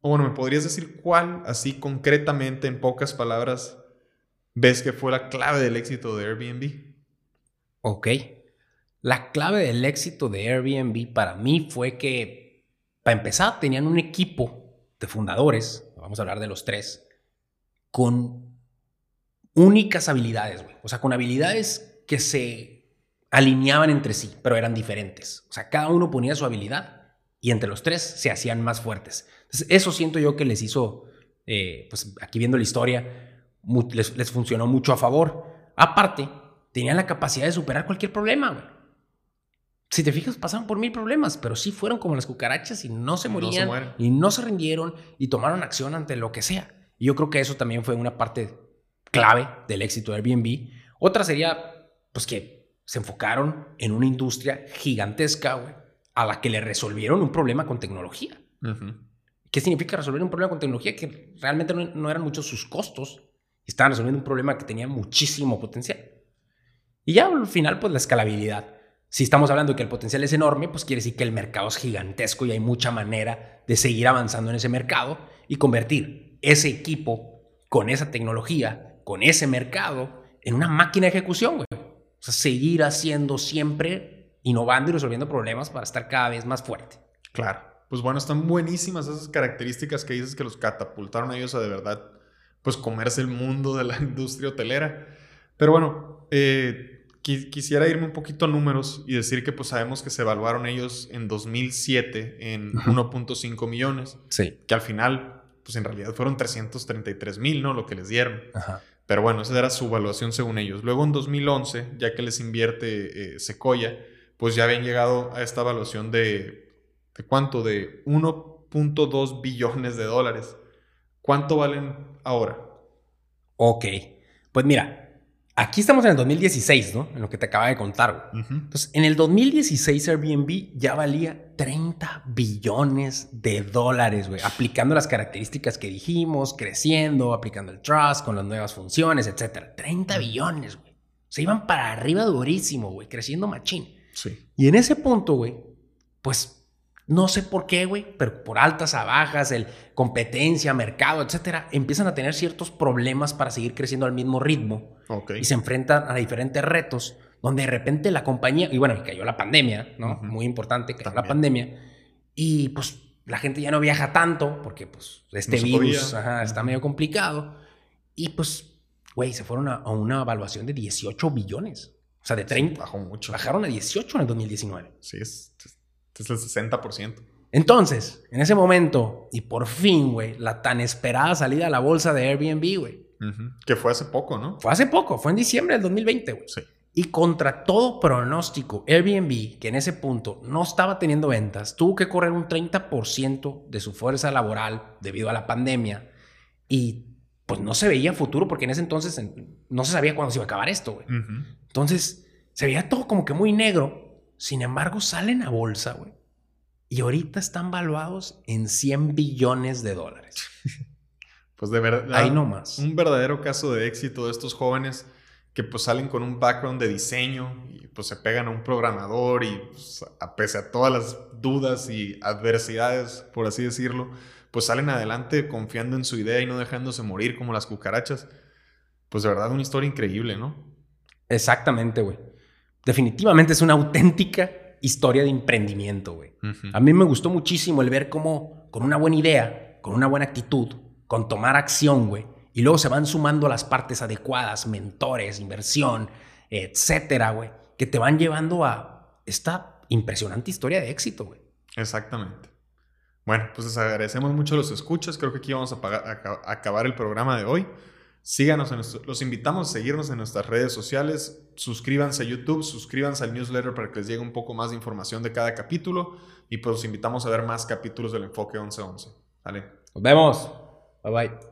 o bueno, me podrías decir cuál, así concretamente, en pocas palabras, ves que fue la clave del éxito de Airbnb. Ok. La clave del éxito de Airbnb para mí fue que, para empezar, tenían un equipo de fundadores, vamos a hablar de los tres, con únicas habilidades, güey. O sea, con habilidades que se alineaban entre sí, pero eran diferentes. O sea, cada uno ponía su habilidad y entre los tres se hacían más fuertes. Entonces, eso siento yo que les hizo, eh, pues aquí viendo la historia, les, les funcionó mucho a favor. Aparte, tenían la capacidad de superar cualquier problema, güey. Si te fijas, pasaron por mil problemas, pero sí fueron como las cucarachas y no se morían y no se rindieron y tomaron acción ante lo que sea. Y yo creo que eso también fue una parte clave del éxito de Airbnb. Otra sería, pues que se enfocaron en una industria gigantesca, güey, a la que le resolvieron un problema con tecnología. ¿Qué significa resolver un problema con tecnología? Que realmente no, eran muchos sus costos. Estaban resolviendo un problema que tenía muchísimo potencial. Y ya al final, pues la escalabilidad. Si estamos hablando de que el potencial es enorme, pues quiere decir que el mercado es gigantesco y hay mucha manera de seguir avanzando en ese mercado y convertir ese equipo con esa tecnología, con ese mercado, en una máquina de ejecución, güey. O sea, seguir haciendo siempre, innovando y resolviendo problemas para estar cada vez más fuerte. Claro. Pues bueno, están buenísimas esas características que dices que los catapultaron a ellos a de verdad, pues comerse el mundo de la industria hotelera. Pero bueno, eh, quisiera irme un poquito a números y decir que pues sabemos que se evaluaron ellos en 2007 en 1.5 millones. Sí. Que al final, pues en realidad fueron 333 mil, ¿no? Lo que les dieron. Ajá. Pero bueno, esa era su evaluación según ellos. Luego en 2011, ya que les invierte eh, Sequoia, pues ya habían llegado a esta evaluación de, ¿de cuánto? De 1.2 billones de dólares. ¿Cuánto valen ahora? Ok. Pues mira, Aquí estamos en el 2016, ¿no? En lo que te acaba de contar. Entonces, en el 2016 Airbnb ya valía 30 billones de dólares, güey, aplicando las características que dijimos, creciendo, aplicando el trust con las nuevas funciones, etcétera. 30 billones, güey. Se iban para arriba durísimo, güey, creciendo machín. Sí. Y en ese punto, güey, pues no sé por qué, güey, pero por altas a bajas, el competencia, mercado, etcétera, empiezan a tener ciertos problemas para seguir creciendo al mismo ritmo. Y se enfrentan a diferentes retos, donde de repente la compañía, y bueno, cayó la pandemia, ¿no? Muy importante, cayó la pandemia. Y pues la gente ya no viaja tanto, porque pues este virus está medio complicado. Y pues, güey, se fueron a, una evaluación de 18 billones. O sea, de 30. bajó mucho. Bajaron a 18 en el 2019. Sí, es es el 60%. Entonces, en ese momento, y por fin, güey, la tan esperada salida a la bolsa de Airbnb, güey. Que fue hace poco, ¿no? Fue hace poco, fue en diciembre del 2020, güey. Sí. Y contra todo pronóstico, Airbnb, que en ese punto no estaba teniendo ventas, tuvo que correr un 30% de su fuerza laboral debido a la pandemia. Y pues no se veía futuro porque en ese entonces no se sabía cuándo se iba a acabar esto, güey. Entonces, se veía todo como que muy negro. Sin embargo, salen a bolsa, güey. Y ahorita están valuados en 100 billones de dólares. Pues de verdad. Ahí nomás. Un verdadero caso de éxito de estos jóvenes que pues salen con un background de diseño y pues se pegan a un programador y pues, a pese a todas las dudas y adversidades, por así decirlo, pues salen adelante confiando en su idea y no dejándose morir como las cucarachas. Pues de verdad una historia increíble, ¿no? Exactamente, güey definitivamente es una auténtica historia de emprendimiento, güey. A mí me gustó muchísimo el ver cómo con una buena idea, con una buena actitud, con tomar acción, güey, y luego se van sumando las partes adecuadas, mentores, inversión, etcétera, güey, que te van llevando a esta impresionante historia de éxito, güey. Exactamente. Bueno, pues les agradecemos mucho los escuchas. Creo que aquí vamos a acabar el programa de hoy. Síganos, en los invitamos a seguirnos en nuestras redes sociales, suscríbanse a YouTube, suscríbanse al newsletter para que les llegue un poco más de información de cada capítulo y pues los invitamos a ver más capítulos del Enfoque 1111. Vale. Nos vemos. Bye bye.